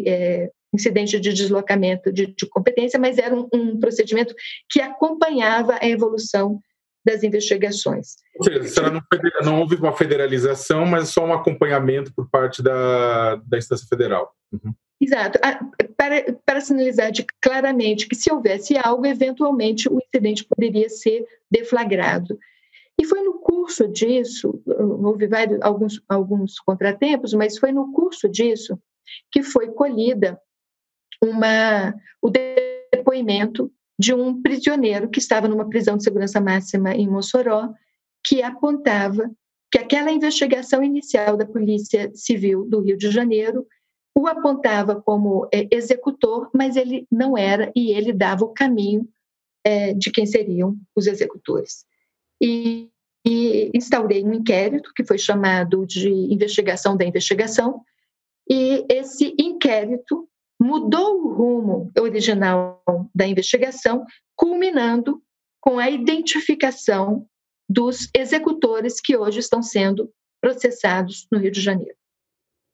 é, incidente de deslocamento de, de competência, mas era um, um, procedimento que acompanhava a evolução das investigações. Ou seja, não, não, houve uma federalização, mas só um acompanhamento por parte da, da instância federal. Uhum. Exato. Para, para sinalizar de, claramente que se houvesse algo, eventualmente o incidente poderia ser deflagrado. E foi no curso disso, houve vários, alguns, alguns contratempos, mas foi no curso disso que foi colhida uma, o depoimento de um prisioneiro que estava numa prisão de segurança máxima em Mossoró, que apontava que aquela investigação inicial da Polícia Civil do Rio de Janeiro o apontava como é, executor, mas ele não era e ele dava o caminho é, de quem seriam os executores. E, e instaurei um inquérito que foi chamado de investigação da investigação, e esse inquérito mudou o rumo original da investigação, culminando com a identificação dos executores que hoje estão sendo processados no Rio de Janeiro.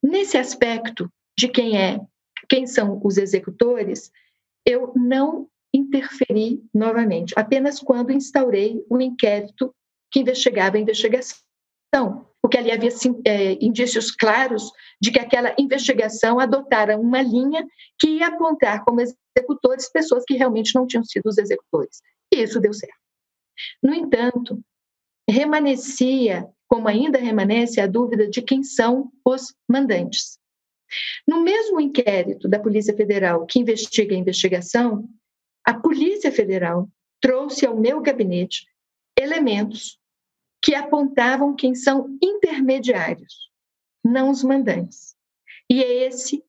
Nesse aspecto de quem é, quem são os executores, eu não interferi novamente, apenas quando instaurei um inquérito que investigava a investigação porque ali havia é, indícios claros de que aquela investigação adotara uma linha que ia apontar como executores pessoas que realmente não tinham sido os executores. E isso deu certo. No entanto, remanescia, como ainda remanesce, a dúvida de quem são os mandantes. No mesmo inquérito da Polícia Federal que investiga a investigação, a Polícia Federal trouxe ao meu gabinete elementos que apontavam quem são intermediários, não os mandantes. E é esse,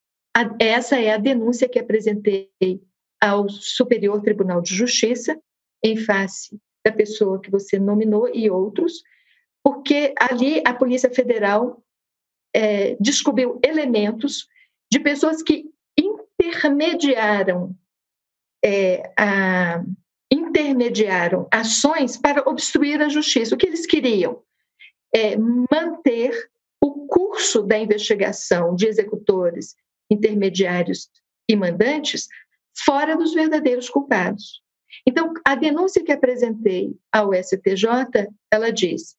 essa é a denúncia que apresentei ao Superior Tribunal de Justiça, em face da pessoa que você nominou e outros, porque ali a Polícia Federal é, descobriu elementos de pessoas que intermediaram é, a, intermediaram ações para obstruir a justiça. O que eles queriam é manter o curso da investigação de executores, intermediários e mandantes fora dos verdadeiros culpados. Então, a denúncia que apresentei ao STJ, ela diz: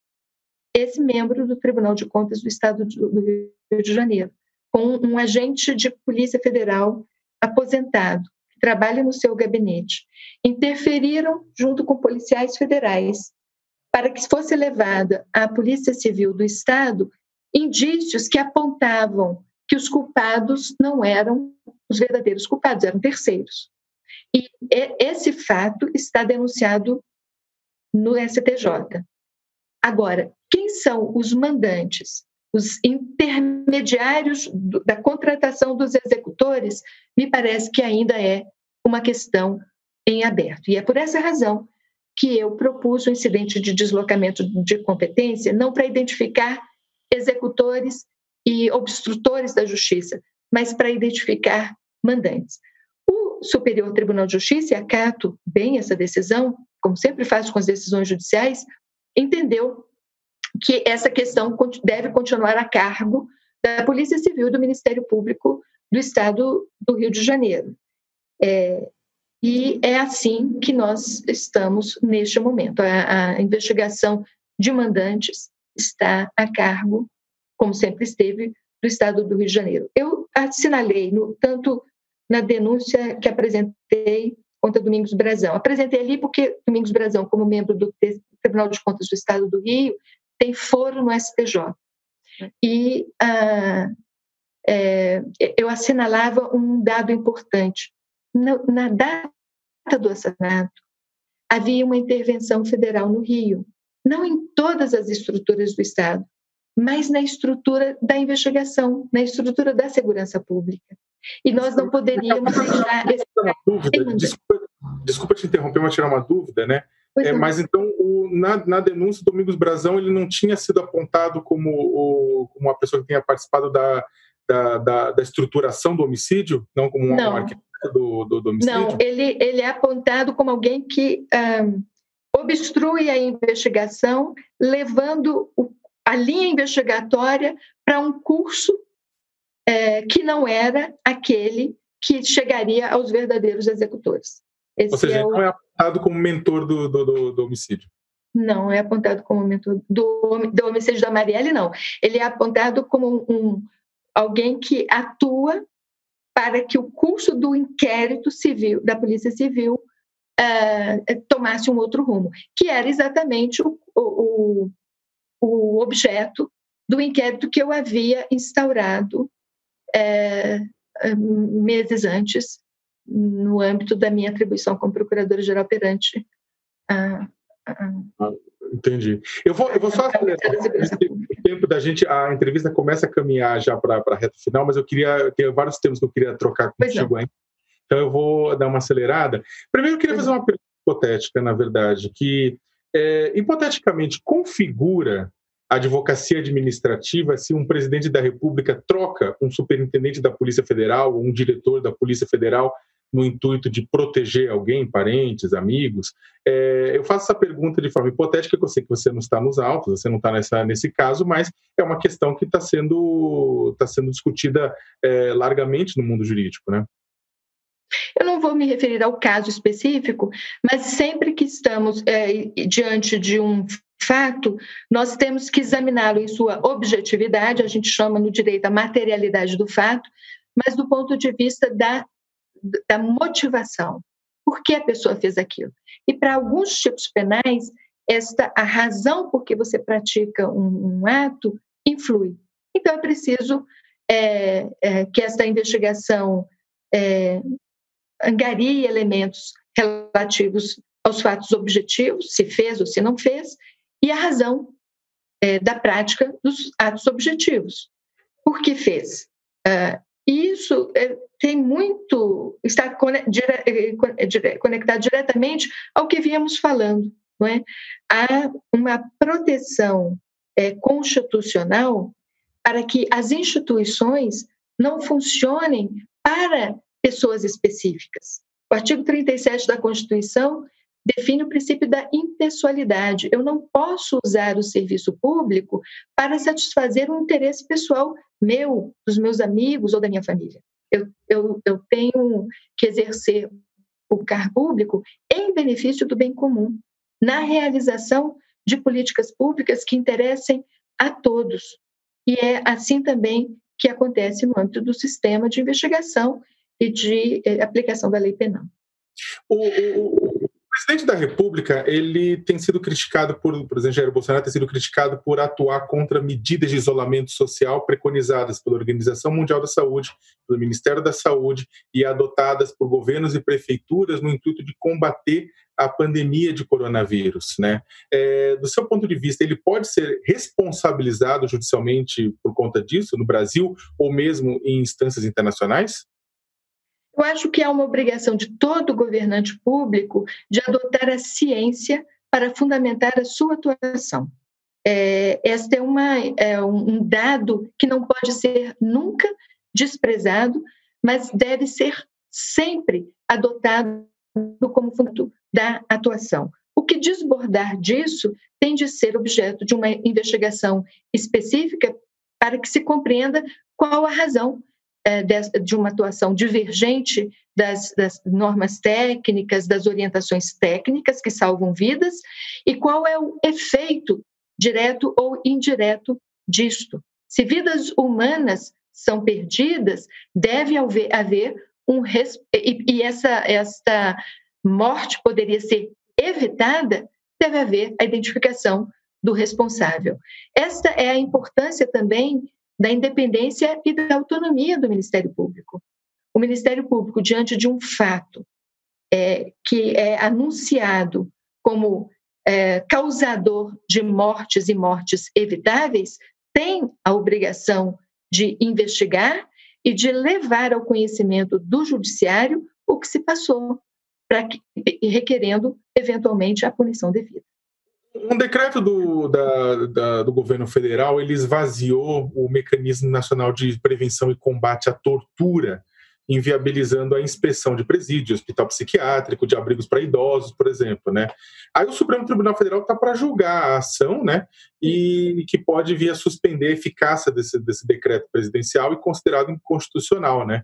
esse membro do Tribunal de Contas do Estado do Rio de Janeiro, com um agente de Polícia Federal aposentado, trabalha no seu gabinete, interferiram junto com policiais federais para que fosse levada à Polícia Civil do Estado indícios que apontavam que os culpados não eram os verdadeiros culpados, eram terceiros. E esse fato está denunciado no STJ. Agora, quem são os mandantes, os intermediários da contratação dos executores, me parece que ainda é uma questão em aberto. E é por essa razão que eu propus o incidente de deslocamento de competência, não para identificar executores e obstrutores da justiça, mas para identificar mandantes. O Superior Tribunal de Justiça, e acato bem essa decisão, como sempre faz com as decisões judiciais, entendeu que essa questão deve continuar a cargo da Polícia Civil do Ministério Público do Estado do Rio de Janeiro. É, e é assim que nós estamos neste momento. A, a investigação de mandantes está a cargo, como sempre esteve, do Estado do Rio de Janeiro. Eu assinalei, no, tanto na denúncia que apresentei contra Domingos Brazão. Apresentei ali porque Domingos Brazão, como membro do Tribunal de Contas do Estado do Rio, tem foro no STJ. E ah, é, eu assinalava um dado importante. Na, na data do assassinato, havia uma intervenção federal no Rio, não em todas as estruturas do Estado, mas na estrutura da investigação, na estrutura da segurança pública. E nós não poderíamos deixar esse. Desculpa, desculpa te interromper, mas tirar uma dúvida, né? É, mas então, o, na, na, denúncia, Domingos Brazão ele não tinha sido apontado como, o, como uma pessoa que tenha participado da, da, da, da estruturação do homicídio, não como um, não. arquiteto do, do, do, homicídio? Não, ele, ele é apontado como alguém que um, obstrui a investigação, levando o, a linha investigatória para um curso é, que não era aquele que chegaria aos verdadeiros executores. Esse Ou seja, é o... não é apontado como mentor do, do, do, do homicídio. Não, é apontado como mentor do, do homicídio da Marielle, não. Ele é apontado como um, alguém que atua para que o curso do inquérito civil, da Polícia Civil, uh, tomasse um outro rumo, que era exatamente o, o, o objeto do inquérito que eu havia instaurado uh, meses antes no âmbito da minha atribuição como procuradora-geral perante a, a, ah, Entendi. Eu vou, eu vou só o tempo da gente, a entrevista começa a caminhar já para a reta final, mas eu queria, ter vários temas que eu queria trocar contigo ainda. Então eu vou dar uma acelerada. Primeiro eu queria fazer uma pergunta hipotética, na verdade, que é, hipoteticamente configura a advocacia administrativa se um presidente da República troca um superintendente da Polícia Federal ou um diretor da Polícia Federal no intuito de proteger alguém, parentes, amigos? É, eu faço essa pergunta de forma hipotética, que eu sei que você não está nos autos, você não está nesse caso, mas é uma questão que está sendo, tá sendo discutida é, largamente no mundo jurídico, né? Eu não vou me referir ao caso específico, mas sempre que estamos é, diante de um fato, nós temos que examiná-lo em sua objetividade, a gente chama no direito a materialidade do fato, mas do ponto de vista da da motivação. Por que a pessoa fez aquilo? E para alguns tipos penais, esta a razão por que você pratica um, um ato influi. Então é preciso é, é, que esta investigação é, angarie elementos relativos aos fatos objetivos, se fez ou se não fez, e a razão é, da prática dos atos objetivos. Por que fez? Uh, isso é, tem muito, está é, conectado diretamente ao que viemos falando. Não é? Há uma proteção é, constitucional para que as instituições não funcionem para pessoas específicas. O artigo 37 da Constituição define o princípio da impessoalidade. Eu não posso usar o serviço público para satisfazer um interesse pessoal meu, dos meus amigos ou da minha família. Eu, eu, eu tenho que exercer o cargo público em benefício do bem comum, na realização de políticas públicas que interessem a todos. E é assim também que acontece no âmbito do sistema de investigação e de eh, aplicação da lei penal. O, o, presidente da República ele tem sido criticado por, o presidente Jair Bolsonaro tem sido criticado por atuar contra medidas de isolamento social preconizadas pela Organização Mundial da Saúde, pelo Ministério da Saúde e adotadas por governos e prefeituras no intuito de combater a pandemia de coronavírus, né? É, do seu ponto de vista, ele pode ser responsabilizado judicialmente por conta disso no Brasil ou mesmo em instâncias internacionais? Eu acho que há uma obrigação de todo governante público de adotar a ciência para fundamentar a sua atuação. É, este é, uma, é um dado que não pode ser nunca desprezado, mas deve ser sempre adotado como fundo da atuação. O que desbordar disso tem de ser objeto de uma investigação específica para que se compreenda qual a razão é, de uma atuação divergente das, das, normas técnicas, das orientações técnicas que salvam vidas, e qual é o efeito direto ou indireto disto. Se vidas humanas são perdidas, deve haver, haver um e, e essa esta morte poderia ser evitada, deve haver a identificação do responsável. Esta é a importância também da independência e da autonomia do Ministério Público. O Ministério Público, diante de um fato é, que é anunciado como é, causador de mortes e mortes evitáveis, tem a obrigação de investigar e de levar ao conhecimento do judiciário o que se passou, que, requerendo eventualmente a punição devida. Um decreto do, da, da, do governo federal ele esvaziou o mecanismo nacional de prevenção e combate à tortura inviabilizando a inspeção de presídio, hospital psiquiátrico, de abrigos para idosos, por exemplo, né? Aí o Supremo Tribunal Federal está para julgar a ação, né? E que pode vir a suspender a eficácia desse, desse decreto presidencial e considerado inconstitucional, né?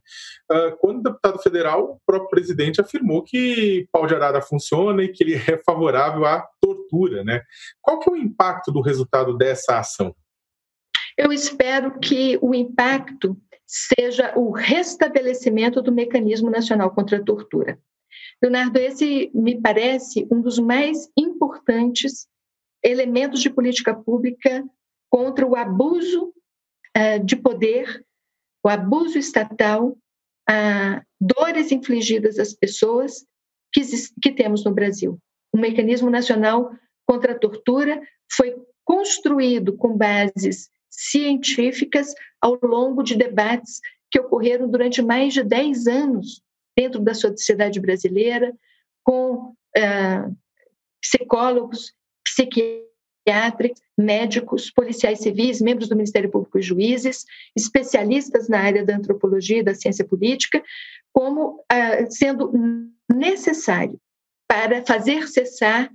Uh, quando deputado federal, o próprio presidente afirmou que pau de arara funciona e que ele é favorável à tortura, né? Qual que é o impacto do resultado dessa ação? Eu espero que o impacto seja o restabelecimento do mecanismo nacional contra a tortura. Leonardo, esse me parece um dos mais importantes elementos de política pública contra o abuso uh, de poder, o abuso estatal, a dores infligidas às pessoas que, que temos no Brasil. O mecanismo nacional contra a tortura foi construído com bases científicas ao longo de debates que ocorreram durante mais de 10 anos dentro da sociedade brasileira, com uh, psicólogos, psiquiatras, médicos, policiais civis, membros do Ministério Público e juízes, especialistas na área da antropologia e da ciência política, como uh, sendo necessário para fazer cessar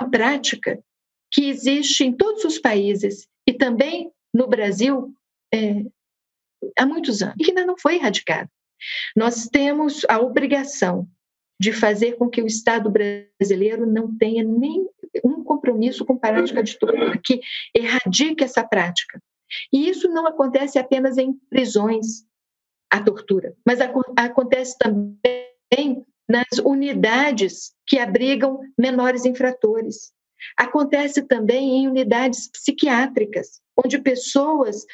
uma prática que existe em todos os países e também no Brasil é, há muitos anos e que ainda não foi erradicado. Nós temos a obrigação de fazer com que o Estado brasileiro não tenha nem um compromisso com prática de tortura, que erradique essa prática. E isso não acontece apenas em prisões, a tortura, mas acontece também nas unidades que abrigam menores infratores. Acontece também em unidades psiquiátricas, onde pessoas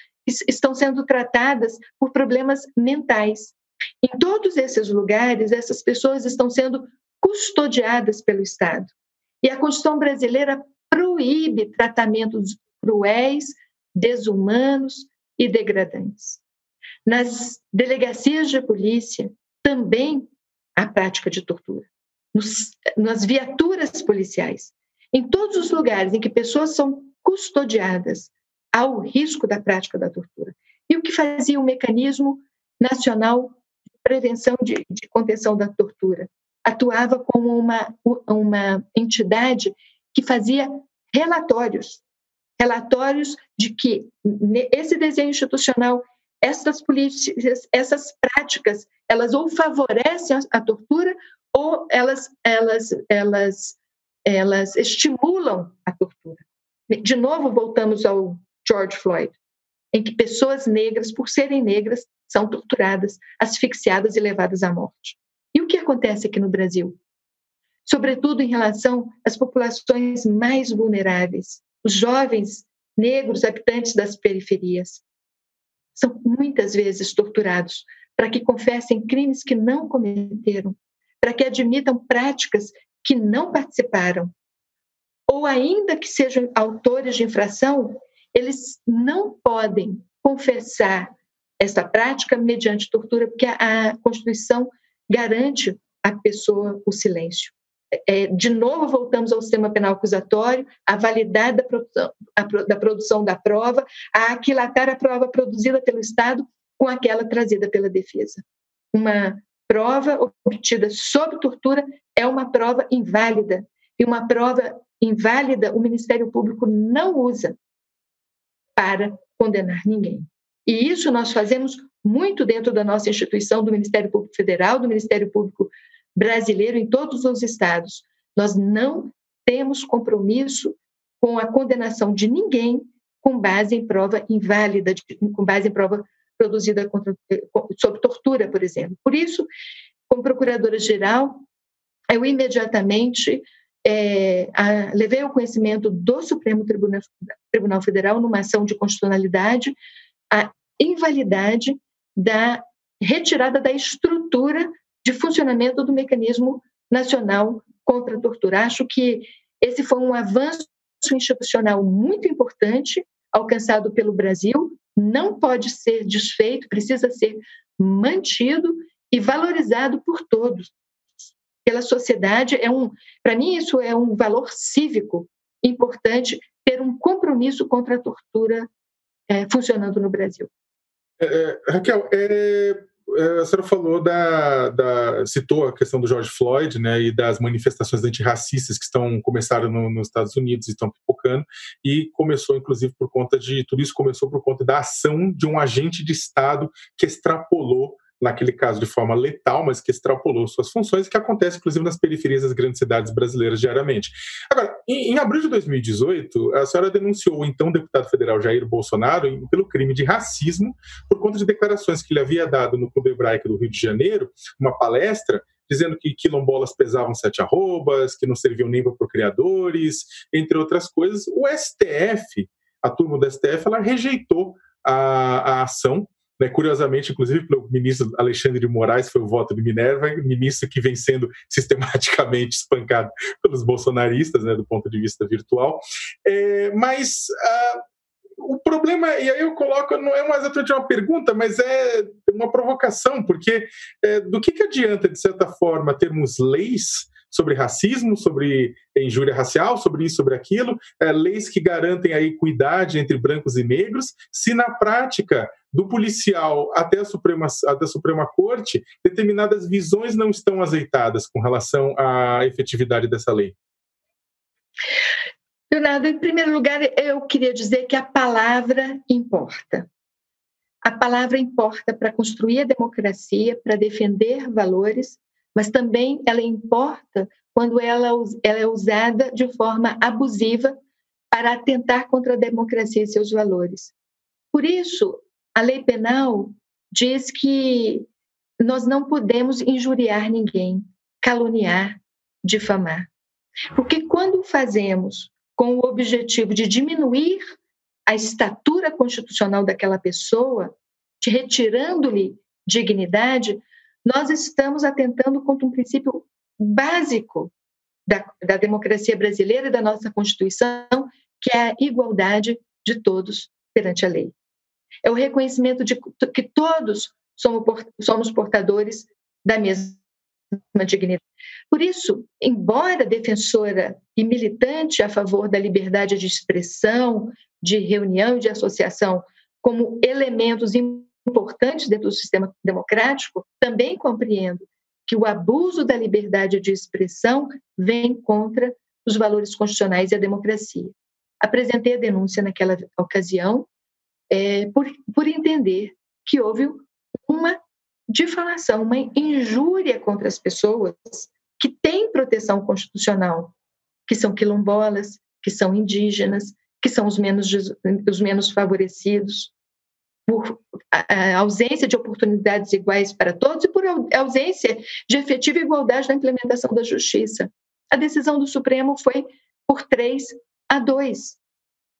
estão sendo tratadas por problemas mentais. Em todos esses lugares, essas pessoas estão sendo custodiadas pelo Estado. E a Constituição brasileira proíbe tratamentos cruéis, desumanos e degradantes. Nas delegacias de polícia, também há prática de tortura. Nos, nas viaturas policiais, em todos os lugares em que pessoas são custodiadas, há o risco da prática da tortura. E o que fazia o mecanismo nacional de prevenção de, de contenção da tortura? Atuava como uma, uma entidade que fazia relatórios, relatórios de que esse desenho institucional, essas políticas, essas práticas, elas ou favorecem a, a tortura ou elas, elas, elas, elas estimulam a tortura. De novo, voltamos ao George Floyd, em que pessoas negras, por serem negras, são torturadas, asfixiadas e levadas à morte. E o que acontece aqui no Brasil? Sobretudo em relação às populações mais vulneráveis, os jovens negros habitantes das periferias. São muitas vezes torturados para que confessem crimes que não cometeram, para que admitam práticas que não participaram, ou ainda que sejam autores de infração, eles não podem confessar essa prática mediante tortura, porque a, Constituição garante à pessoa o silêncio. É, de novo, voltamos ao sistema penal acusatório, a validade da produção, a, da produção da prova, a aquilatar a prova produzida pelo Estado com aquela trazida pela defesa. Uma prova obtida sob tortura é uma prova inválida, e uma prova inválida o Ministério Público não usa para condenar ninguém. E isso nós fazemos muito dentro da nossa instituição, do Ministério Público Federal, do Ministério Público Brasileiro, em todos os estados. Nós não temos compromisso com a condenação de ninguém com base em prova inválida, com base em prova produzida contra, sob tortura, por exemplo. Por isso, como procuradora-geral, eu imediatamente é, a, levei ao conhecimento do Supremo Tribunal, Tribunal Federal, numa ação de constitucionalidade, a invalidade da retirada da estrutura de funcionamento do mecanismo nacional contra a tortura. Acho que esse foi um avanço institucional muito importante alcançado pelo Brasil, não pode ser desfeito, precisa ser mantido e valorizado por todos, pela sociedade. É um, para mim, isso é um valor cívico importante ter um compromisso contra a tortura é, funcionando no Brasil. É, é Raquel, é, é, a senhora falou da, da, citou a questão do George Floyd, né, e das manifestações antirracistas que estão começaram no, nos Estados Unidos e estão pipocando e começou inclusive por conta de tudo isso começou por conta da ação de um agente de Estado que extrapolou naquele caso de forma letal, mas que extrapolou suas funções, que acontece inclusive nas periferias das grandes cidades brasileiras diariamente. Agora, em, em abril de 2018, a senhora denunciou o então deputado federal Jair Bolsonaro pelo crime de racismo por conta de declarações que ele havia dado no Clube Hebraico do Rio de Janeiro, uma palestra dizendo que quilombolas pesavam sete arrobas, que não serviam nem para procriadores, entre outras coisas. O STF, a turma do STF, ela rejeitou a, a ação né, curiosamente, inclusive pelo ministro Alexandre de Moraes, foi o voto de Minerva, ministro que vem sendo sistematicamente espancado pelos bolsonaristas, né, do ponto de vista virtual. É, mas uh, o problema, e aí eu coloco, não é mais exatamente uma pergunta, mas é uma provocação, porque é, do que, que adianta, de certa forma, termos leis sobre racismo, sobre injúria racial, sobre isso, sobre aquilo, é, leis que garantem a equidade entre brancos e negros, se na prática do policial até a Suprema, até a Suprema Corte, determinadas visões não estão azeitadas com relação à efetividade dessa lei? Leonardo, em primeiro lugar, eu queria dizer que a palavra importa. A palavra importa para construir a democracia, para defender valores, mas também ela importa quando ela, ela é usada de forma abusiva para atentar contra a democracia e seus valores. Por isso, a lei penal diz que nós não podemos injuriar ninguém, caluniar, difamar. Porque quando fazemos com o objetivo de diminuir a estatura constitucional daquela pessoa, retirando-lhe dignidade, nós estamos atentando contra um princípio básico da, da democracia brasileira e da nossa Constituição, que é a igualdade de todos perante a lei. É o reconhecimento de que todos somos portadores da mesma dignidade. Por isso, embora defensora e militante a favor da liberdade de expressão, de reunião e de associação como elementos importantes dentro do sistema democrático, também compreendo que o abuso da liberdade de expressão vem contra os valores constitucionais e a democracia. Apresentei a denúncia naquela ocasião é, por, por entender que houve uma difamação, uma injúria contra as pessoas que têm proteção constitucional, que são quilombolas, que são indígenas, que são os menos, os menos favorecidos, por ausência de oportunidades iguais para todos e por ausência de efetiva igualdade na implementação da justiça. A decisão do Supremo foi por 3 a 2.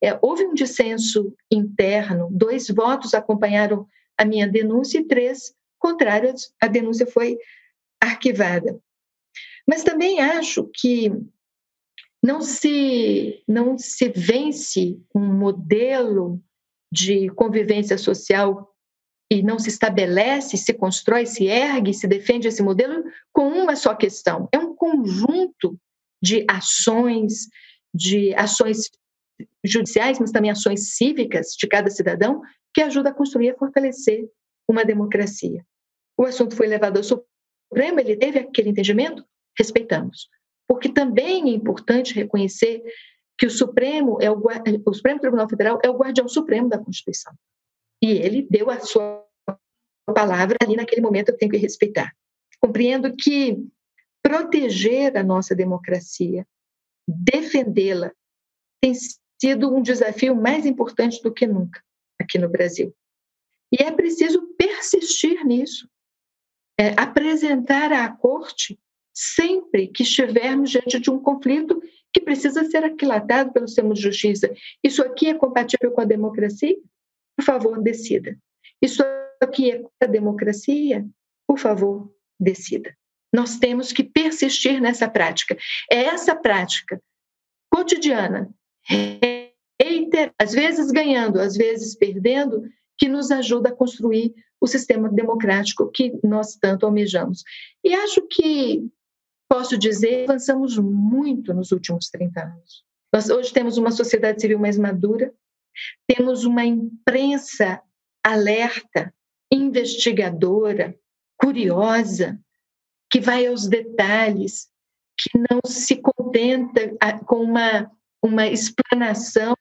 É, houve um dissenso interno, dois votos acompanharam a minha denúncia e três contrários, a denúncia foi arquivada. Mas também acho que não se, não se vence um modelo de convivência social e não se estabelece, se constrói, se ergue, se defende esse modelo com uma só questão. É um conjunto de ações, de ações judiciais, mas também ações cívicas de cada cidadão que ajuda a construir e fortalecer uma democracia. O assunto foi levado ao Supremo, ele teve aquele entendimento, respeitamos. Porque também é importante reconhecer que o Supremo é o, o Supremo Tribunal Federal é o guardião supremo da Constituição. E ele deu a sua palavra ali naquele momento eu tenho que respeitar. Compreendo que proteger a nossa democracia, defendê-la, tem sido um desafio mais importante do que nunca aqui no Brasil. E é preciso persistir nisso, é, apresentar à corte sempre que estivermos diante de um conflito que precisa ser aquilatado pelo sistema de justiça. Isso aqui é compatível com a democracia? Por favor, decida. Isso aqui é a democracia? Por favor, decida. Nós temos que persistir nessa prática. É essa prática cotidiana, reiter, às vezes ganhando, às vezes perdendo, que nos ajuda a construir o sistema democrático que nós tanto almejamos. E acho que posso dizer, avançamos muito nos últimos 30 anos. Nós hoje temos uma sociedade civil mais madura, temos uma imprensa alerta, investigadora, curiosa, que vai aos detalhes, que não se contenta com uma, uma explanação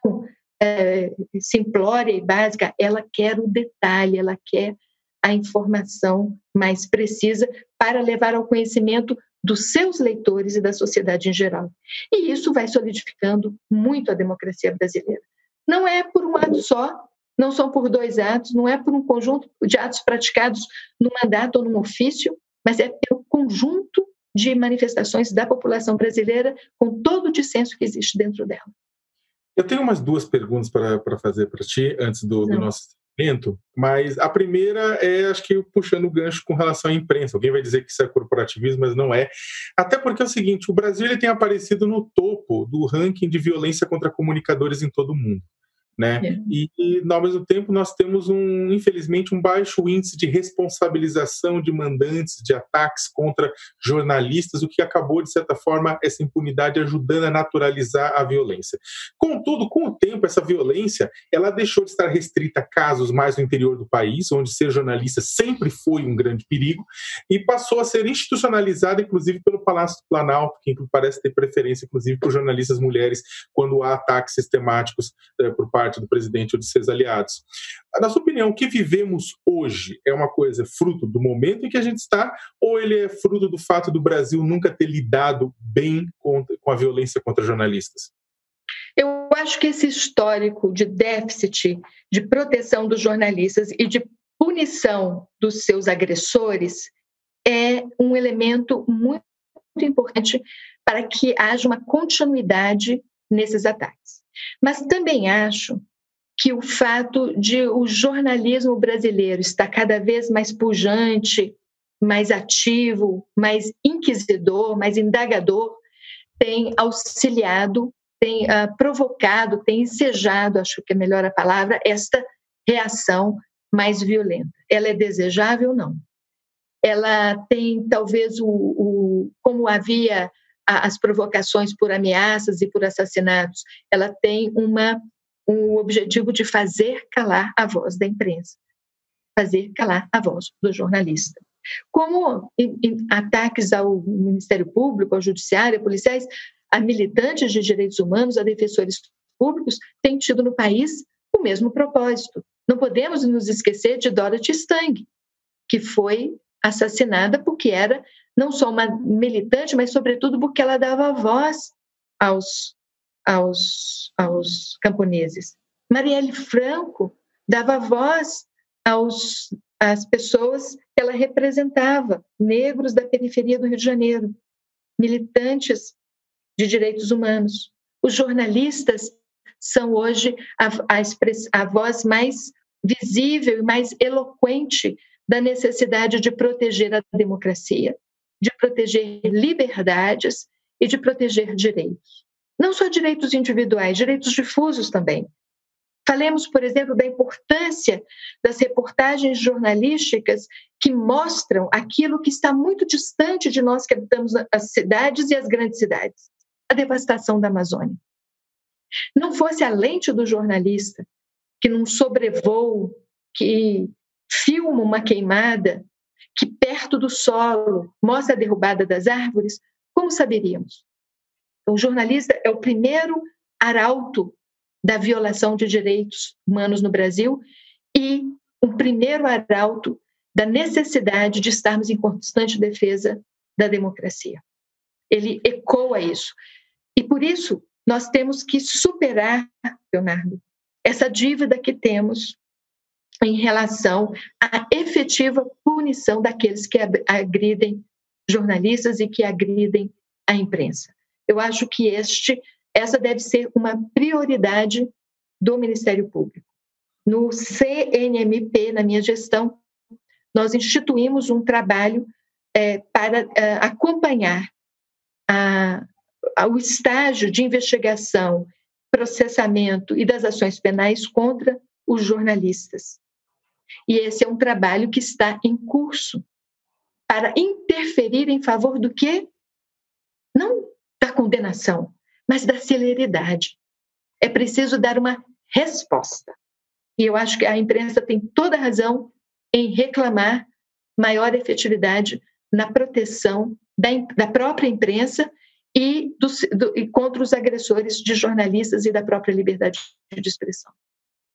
é, simplória e básica, ela quer o detalhe, ela quer a informação mais precisa para levar ao conhecimento dos seus leitores e da sociedade em geral. E isso vai solidificando muito a democracia brasileira. Não é por um ato só, não são por dois atos, não é por um conjunto de atos praticados no mandato ou no ofício, mas é pelo conjunto de manifestações da população brasileira com todo o dissenso que existe dentro dela. Eu tenho umas duas perguntas para fazer para ti antes do, do nosso mas a primeira é, acho que puxando o gancho com relação à imprensa. Alguém vai dizer que isso é corporativismo, mas não é. Até porque é o seguinte: o Brasil ele tem aparecido no topo do ranking de violência contra comunicadores em todo o mundo né? É. E, e, ao mesmo tempo nós temos um, infelizmente, um baixo índice de responsabilização de mandantes de ataques contra jornalistas, o que acabou de certa forma essa impunidade ajudando a naturalizar a violência. Contudo, com o tempo essa violência ela deixou de estar restrita a casos mais no interior do país, onde ser jornalista sempre foi um grande perigo, e passou a ser institucionalizada, inclusive pelo Palácio do Planalto, que parece ter preferência, inclusive, por jornalistas mulheres quando há ataques sistemáticos eh, por parte parte do presidente ou de seus aliados. Na sua opinião, o que vivemos hoje é uma coisa fruto do momento em que a gente está, ou ele é fruto do fato do Brasil nunca ter lidado bem com, com a violência contra jornalistas? Eu acho que esse histórico de déficit de proteção dos jornalistas e de punição dos seus agressores é um elemento muito importante para que haja uma continuidade nesses ataques. Mas também acho que o fato de o jornalismo brasileiro estar cada vez mais pujante, mais ativo, mais inquisidor, mais indagador, tem auxiliado, tem uh, provocado, tem ensejado, acho que é melhor a palavra, esta reação mais violenta. Ela é desejável? Não. Ela tem talvez o, o como havia as provocações por ameaças e por assassinatos, ela tem uma um objetivo de fazer calar a voz da imprensa, fazer calar a voz do jornalista. Como em, em ataques ao Ministério Público, ao Judiciário, a policiais, a militantes de direitos humanos, a defensores públicos, têm tido no país o mesmo propósito. Não podemos nos esquecer de Dorothy Stang, que foi assassinada porque era não só uma militante, mas sobretudo porque ela dava voz aos, aos, aos camponeses. Marielle Franco dava voz aos, às pessoas que ela representava, negros da periferia do Rio de Janeiro, militantes de direitos humanos. Os jornalistas são hoje a, a, express, a voz mais visível e mais eloquente da necessidade de proteger a democracia, de proteger liberdades e de proteger direitos. Não só direitos individuais, direitos difusos também. Falemos, por exemplo, da importância das reportagens jornalísticas que mostram aquilo que está muito distante de nós que habitamos as cidades e as grandes cidades a devastação da Amazônia. Não fosse a lente do jornalista, que num sobrevoo, que filma uma queimada, que perto do solo mostra a derrubada das árvores, como saberíamos? O jornalista é o primeiro arauto da violação de direitos humanos no Brasil e o primeiro arauto da necessidade de estarmos em constante defesa da democracia. Ele ecoa isso. E por isso, nós temos que superar, Leonardo, essa dívida que temos em relação à efetiva punição daqueles que agridem jornalistas e que agridem a imprensa. Eu acho que este, essa deve ser uma prioridade do Ministério Público. No CNMP, na minha gestão, nós instituímos um trabalho é, para é, acompanhar a, o estágio de investigação, processamento e das ações penais contra os jornalistas. E esse é um trabalho que está em curso para interferir em favor do que? Não da condenação, mas da celeridade. É preciso dar uma resposta. E eu acho que a imprensa tem toda a razão em reclamar maior efetividade na proteção da, da própria imprensa e, do, do, e contra os agressores de jornalistas e da própria liberdade de expressão.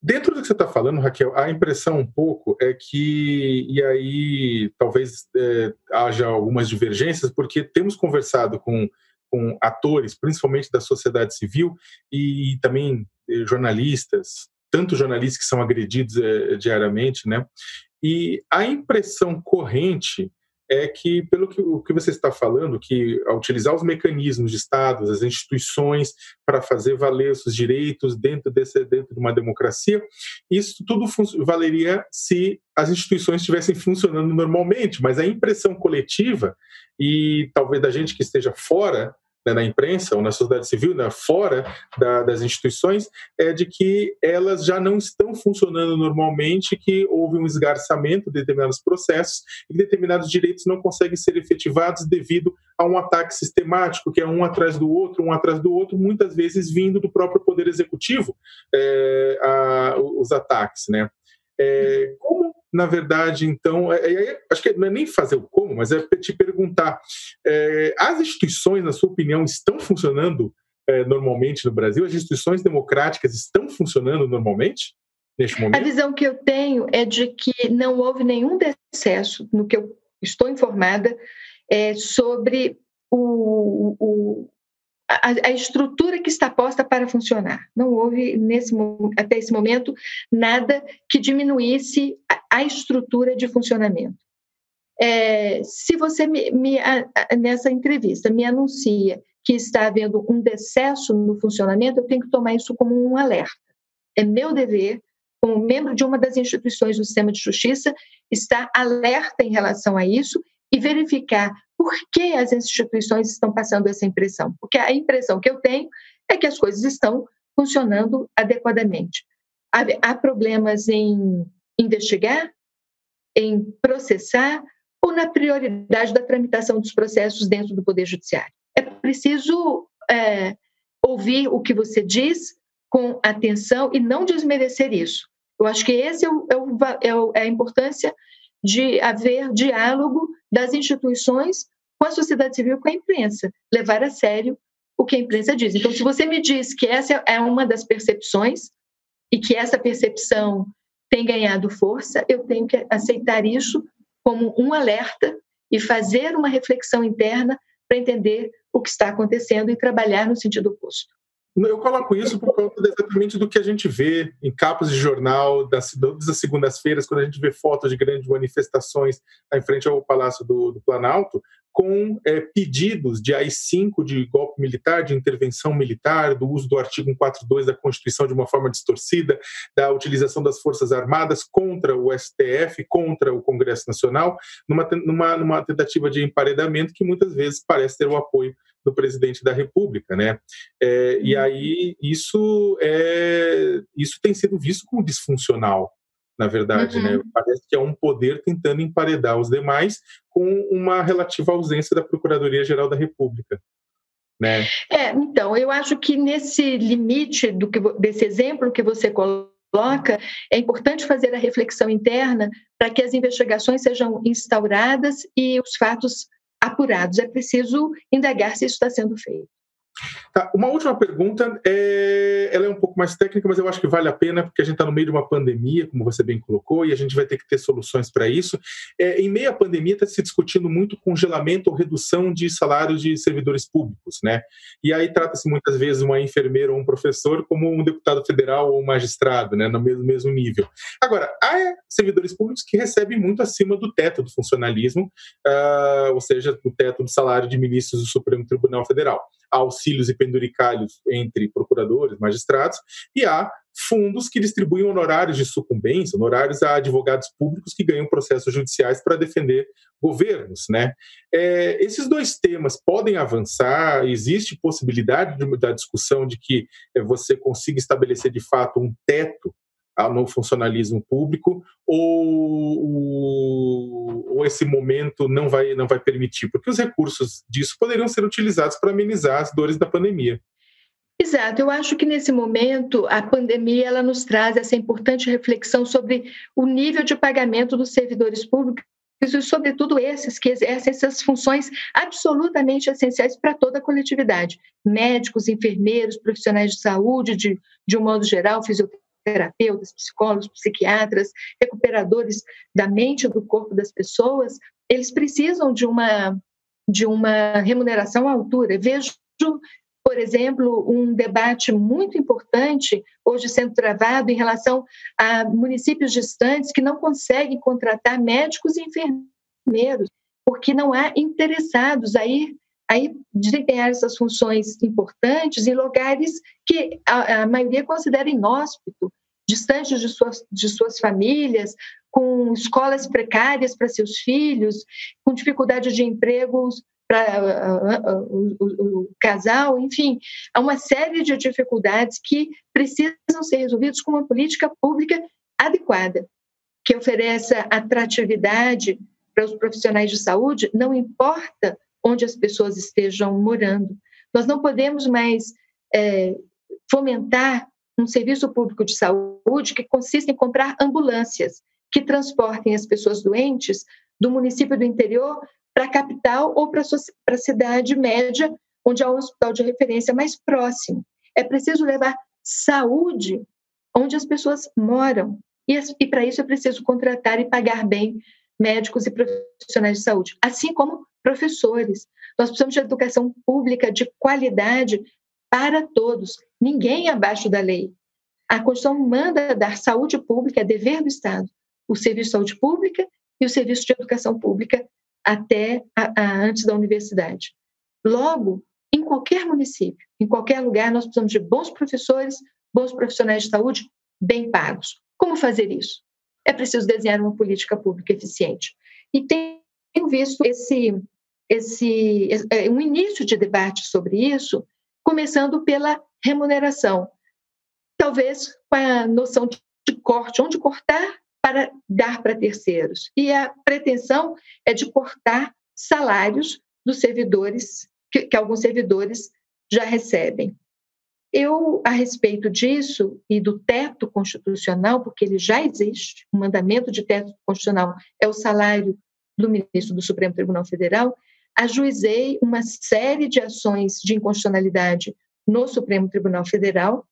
Dentro do que você está falando, Raquel, a impressão um pouco é que, e aí talvez é, haja algumas divergências, porque temos conversado com, com atores, principalmente da sociedade civil, e também eh, jornalistas, tanto jornalistas que são agredidos é, diariamente, né? E a impressão corrente é que, pelo que, o que você está falando, que ao utilizar os mecanismos de Estados, as instituições, para fazer valer os direitos dentro, desse, dentro de uma democracia, isso tudo valeria se as instituições estivessem funcionando normalmente, mas a impressão coletiva, e talvez da gente que esteja fora né, na imprensa ou na sociedade civil, né, fora da, das instituições, é de que elas já não estão funcionando normalmente, que houve um esgarçamento de determinados processos e determinados direitos não conseguem ser efetivados devido a um ataque sistemático, que é um atrás do outro, um atrás do outro, muitas vezes vindo do próprio Poder Executivo, é, a, os ataques. Né? É, como na verdade, então, é, é, acho que não é nem fazer o como, mas é te perguntar: é, as instituições, na sua opinião, estão funcionando é, normalmente no Brasil? As instituições democráticas estão funcionando normalmente neste momento? A visão que eu tenho é de que não houve nenhum decesso, no que eu estou informada, é, sobre o, o, a, a, estrutura que está posta para funcionar. Não houve, nesse, até esse momento, nada que diminuísse a, estrutura de funcionamento. É, se você me, me, nessa entrevista me anuncia que está havendo um decesso no funcionamento, eu tenho que tomar isso como um alerta. é meu dever, como membro de uma das instituições do sistema de justiça, estar alerta em relação a isso e verificar por que as instituições estão passando essa impressão. Porque a impressão que eu tenho é que as coisas estão funcionando adequadamente. Há, há problemas em investigar, em processar ou na prioridade da tramitação dos processos dentro do Poder Judiciário. É preciso é, ouvir o que você diz com atenção e não desmerecer isso. Eu acho que esse é, o, é, o, é, é a importância de haver diálogo das instituições com a sociedade civil, com a imprensa, levar a sério o que a imprensa diz. Então, se você me diz que essa é uma das percepções e que essa percepção tem ganhado força, eu tenho que aceitar isso como um alerta e fazer uma reflexão interna para entender o que está acontecendo e trabalhar no sentido oposto. Eu coloco isso por conta exatamente do que a gente vê em capas de jornal das, das segundas-feiras, quando a gente vê fotos de grandes manifestações em frente ao Palácio do, do Planalto, com é, pedidos de AI-5, de golpe militar, de intervenção militar, do uso do artigo 142 da Constituição de uma forma distorcida, da utilização das Forças Armadas contra o STF, contra o Congresso Nacional, numa, numa, numa tentativa de emparedamento que muitas vezes parece ter o apoio do presidente da República, né? É, e uhum. aí isso é isso tem sido visto como disfuncional na verdade, né? uhum. né? Parece que é um poder tentando emparedar os demais com uma relativa ausência da Procuradoria-Geral da República. Né? É, então, eu acho que nesse limite do que, desse exemplo que você coloca, é importante fazer a reflexão interna para que as investigações sejam instauradas e os fatos apurados. É preciso indagar se isso está sendo feito. Tá, uma última pergunta, é, ela é um pouco mais técnica, mas eu acho que vale a pena, porque a gente está no meio de uma pandemia, como você bem colocou, e a gente vai ter que ter soluções para isso. É, em meio à pandemia, está se discutindo muito congelamento ou redução de salários de servidores públicos, né? E aí trata-se muitas vezes uma enfermeira ou um professor como um deputado federal ou um magistrado, né? No mesmo, mesmo nível. Agora, há servidores públicos que recebem muito acima do teto do funcionalismo, uh, ou seja, do teto do salário de ministros do Supremo Tribunal Federal auxílios e penduricalhos entre procuradores, magistrados, e há fundos que distribuem honorários de sucumbência, honorários a advogados públicos que ganham processos judiciais para defender governos. Né? É, esses dois temas podem avançar? Existe possibilidade de, da discussão de que é, você consiga estabelecer de fato um teto no funcionalismo público ou, ou, esse momento não vai, não vai permitir? Porque os recursos disso poderiam ser utilizados para amenizar as dores da pandemia. Exato, eu acho que nesse momento a pandemia ela nos traz essa importante reflexão sobre o nível de pagamento dos servidores públicos e sobretudo esses que exercem essas funções absolutamente essenciais para toda a coletividade, médicos, enfermeiros, profissionais de saúde, de, de um modo geral, fisioterapeutas, terapeutas, psicólogos, psiquiatras, recuperadores da mente e do corpo das pessoas, eles precisam de uma, de uma remuneração à altura. Vejo, por exemplo, um debate muito importante hoje sendo travado em relação a municípios distantes que não conseguem contratar médicos e enfermeiros, porque não há interessados a ir aí desempenhar essas funções importantes em lugares que a, a maioria considera inóspito, distantes de suas, de suas famílias, com escolas precárias para seus filhos, com dificuldade de empregos para uh, uh, uh, o casal, enfim, há uma série de dificuldades que precisam ser resolvidas com uma política pública adequada, que ofereça atratividade para os profissionais de saúde, não importa onde as pessoas estejam morando. Nós não podemos mais é, fomentar um serviço público de saúde que consiste em comprar ambulâncias que transportem as pessoas doentes do município do interior para a capital ou para a cidade média, onde há um hospital de referência mais próximo. É preciso levar saúde onde as pessoas moram. E, e para isso é preciso contratar e pagar bem médicos e profissionais de saúde, assim como professores. Nós precisamos de educação pública de qualidade para todos, ninguém abaixo da lei. A Constituição manda dar saúde pública, é dever do Estado, o serviço de saúde pública e o serviço de educação pública até a, a, antes da universidade. Logo, em qualquer município, em qualquer lugar, nós precisamos de bons professores, bons profissionais de saúde bem pagos. Como fazer isso? É preciso desenhar uma política pública eficiente. E tenho visto esse, esse é, um início de debate sobre isso, começando pela remuneração. Talvez com a noção de corte, onde cortar para dar para terceiros. E a pretensão é de cortar salários dos servidores, que, que alguns servidores já recebem. Eu, a respeito disso e do teto constitucional, porque ele já existe, o mandamento de teto constitucional é o salário do ministro do Supremo Tribunal Federal, ajuizei uma série de ações de inconstitucionalidade no Supremo Tribunal Federal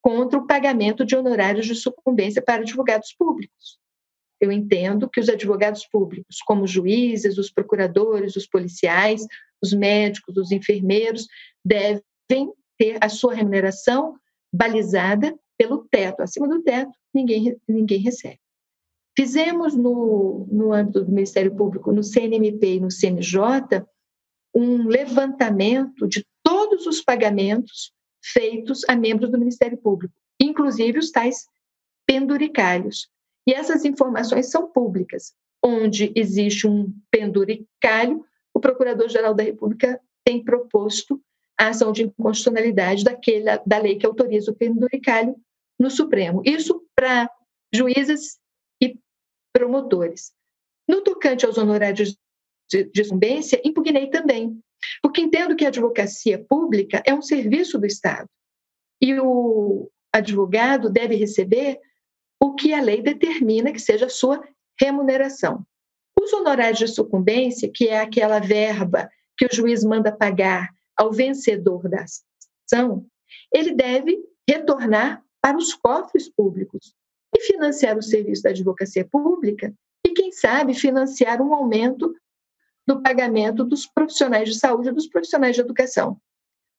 contra o pagamento de honorários de sucumbência para advogados públicos. Eu entendo que os advogados públicos, como os juízes, os procuradores, os policiais, os médicos, os enfermeiros, devem ter a sua remuneração balizada pelo teto. Acima do teto, ninguém, ninguém recebe. Fizemos no, no âmbito do Ministério Público, no CNMP e no CNJ, um levantamento de todos os pagamentos feitos a membros do Ministério Público, inclusive os tais penduricalhos. E essas informações são públicas. Onde existe um penduricalho, o Procurador-Geral da República tem proposto a ação de inconstitucionalidade daquele, da lei que autoriza o penduricalho no Supremo. Isso para juízes e promotores. No tocante aos honorários de, de impugnei também, porque entendo que a advocacia pública é um serviço do Estado e o advogado deve receber o que a lei determina que seja a sua remuneração. Os honorários de sucumbência, que é aquela verba que o juiz manda pagar ao vencedor da ação, ele deve retornar para os cofres públicos e financiar o serviço da advocacia pública e, quem sabe, financiar um aumento do pagamento dos profissionais de saúde e dos profissionais de educação.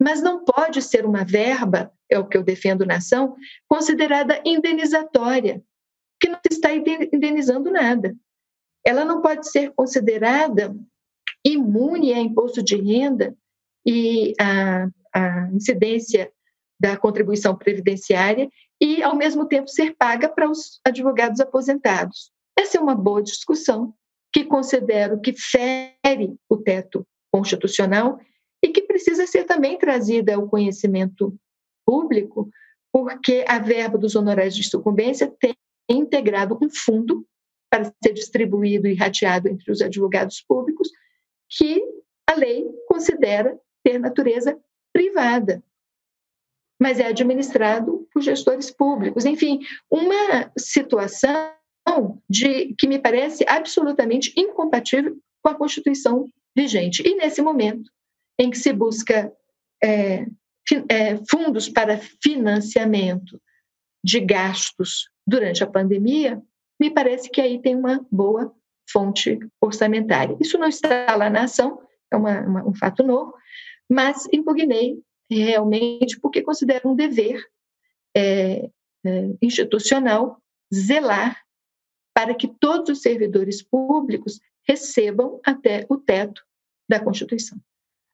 Mas não pode ser uma verba, é o que eu defendo na ação, considerada indenizatória, que não está indenizando nada. Ela não pode ser considerada imune a imposto de renda e a, a incidência da contribuição previdenciária e, ao mesmo tempo, ser paga para os advogados aposentados. Essa é uma boa discussão que considero que fere o teto constitucional e que precisa ser também trazida ao conhecimento público, porque a verba dos honorários de sucumbência tem integrado um fundo para ser distribuído e rateado entre os advogados públicos, que a lei considera ter natureza privada, mas é administrado por gestores públicos. Enfim, uma situação de que me parece absolutamente incompatível com a Constituição vigente. E nesse momento em que se busca é, é, fundos para financiamento de gastos durante a pandemia, me parece que aí tem uma boa fonte orçamentária. Isso não está lá na ação, é uma, uma, um fato novo, mas impugnei realmente porque considero um dever é, é, institucional zelar para que todos os servidores públicos recebam até o teto da Constituição.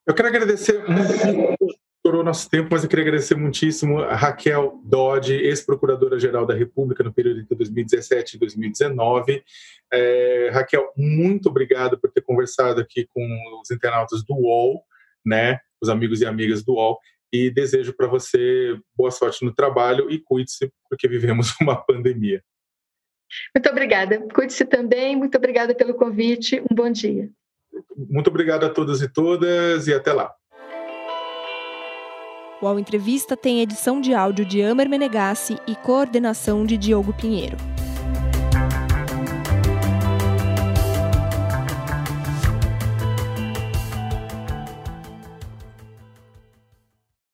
Eu quero agradecer muito, estourou nosso tempo, mas eu queria agradecer muitíssimo a Raquel Dodge, ex-procuradora-geral da República no período entre 2017 e 2019. É, Raquel, muito obrigado por ter conversado aqui com os internautas do UOL né, os amigos e amigas do UOL, e desejo para você boa sorte no trabalho e cuide-se, porque vivemos uma pandemia. Muito obrigada. Cuide-se também. Muito obrigada pelo convite. Um bom dia. Muito obrigado a todos e todas e até lá. O UOL Entrevista tem edição de áudio de Amer Menegassi e coordenação de Diogo Pinheiro.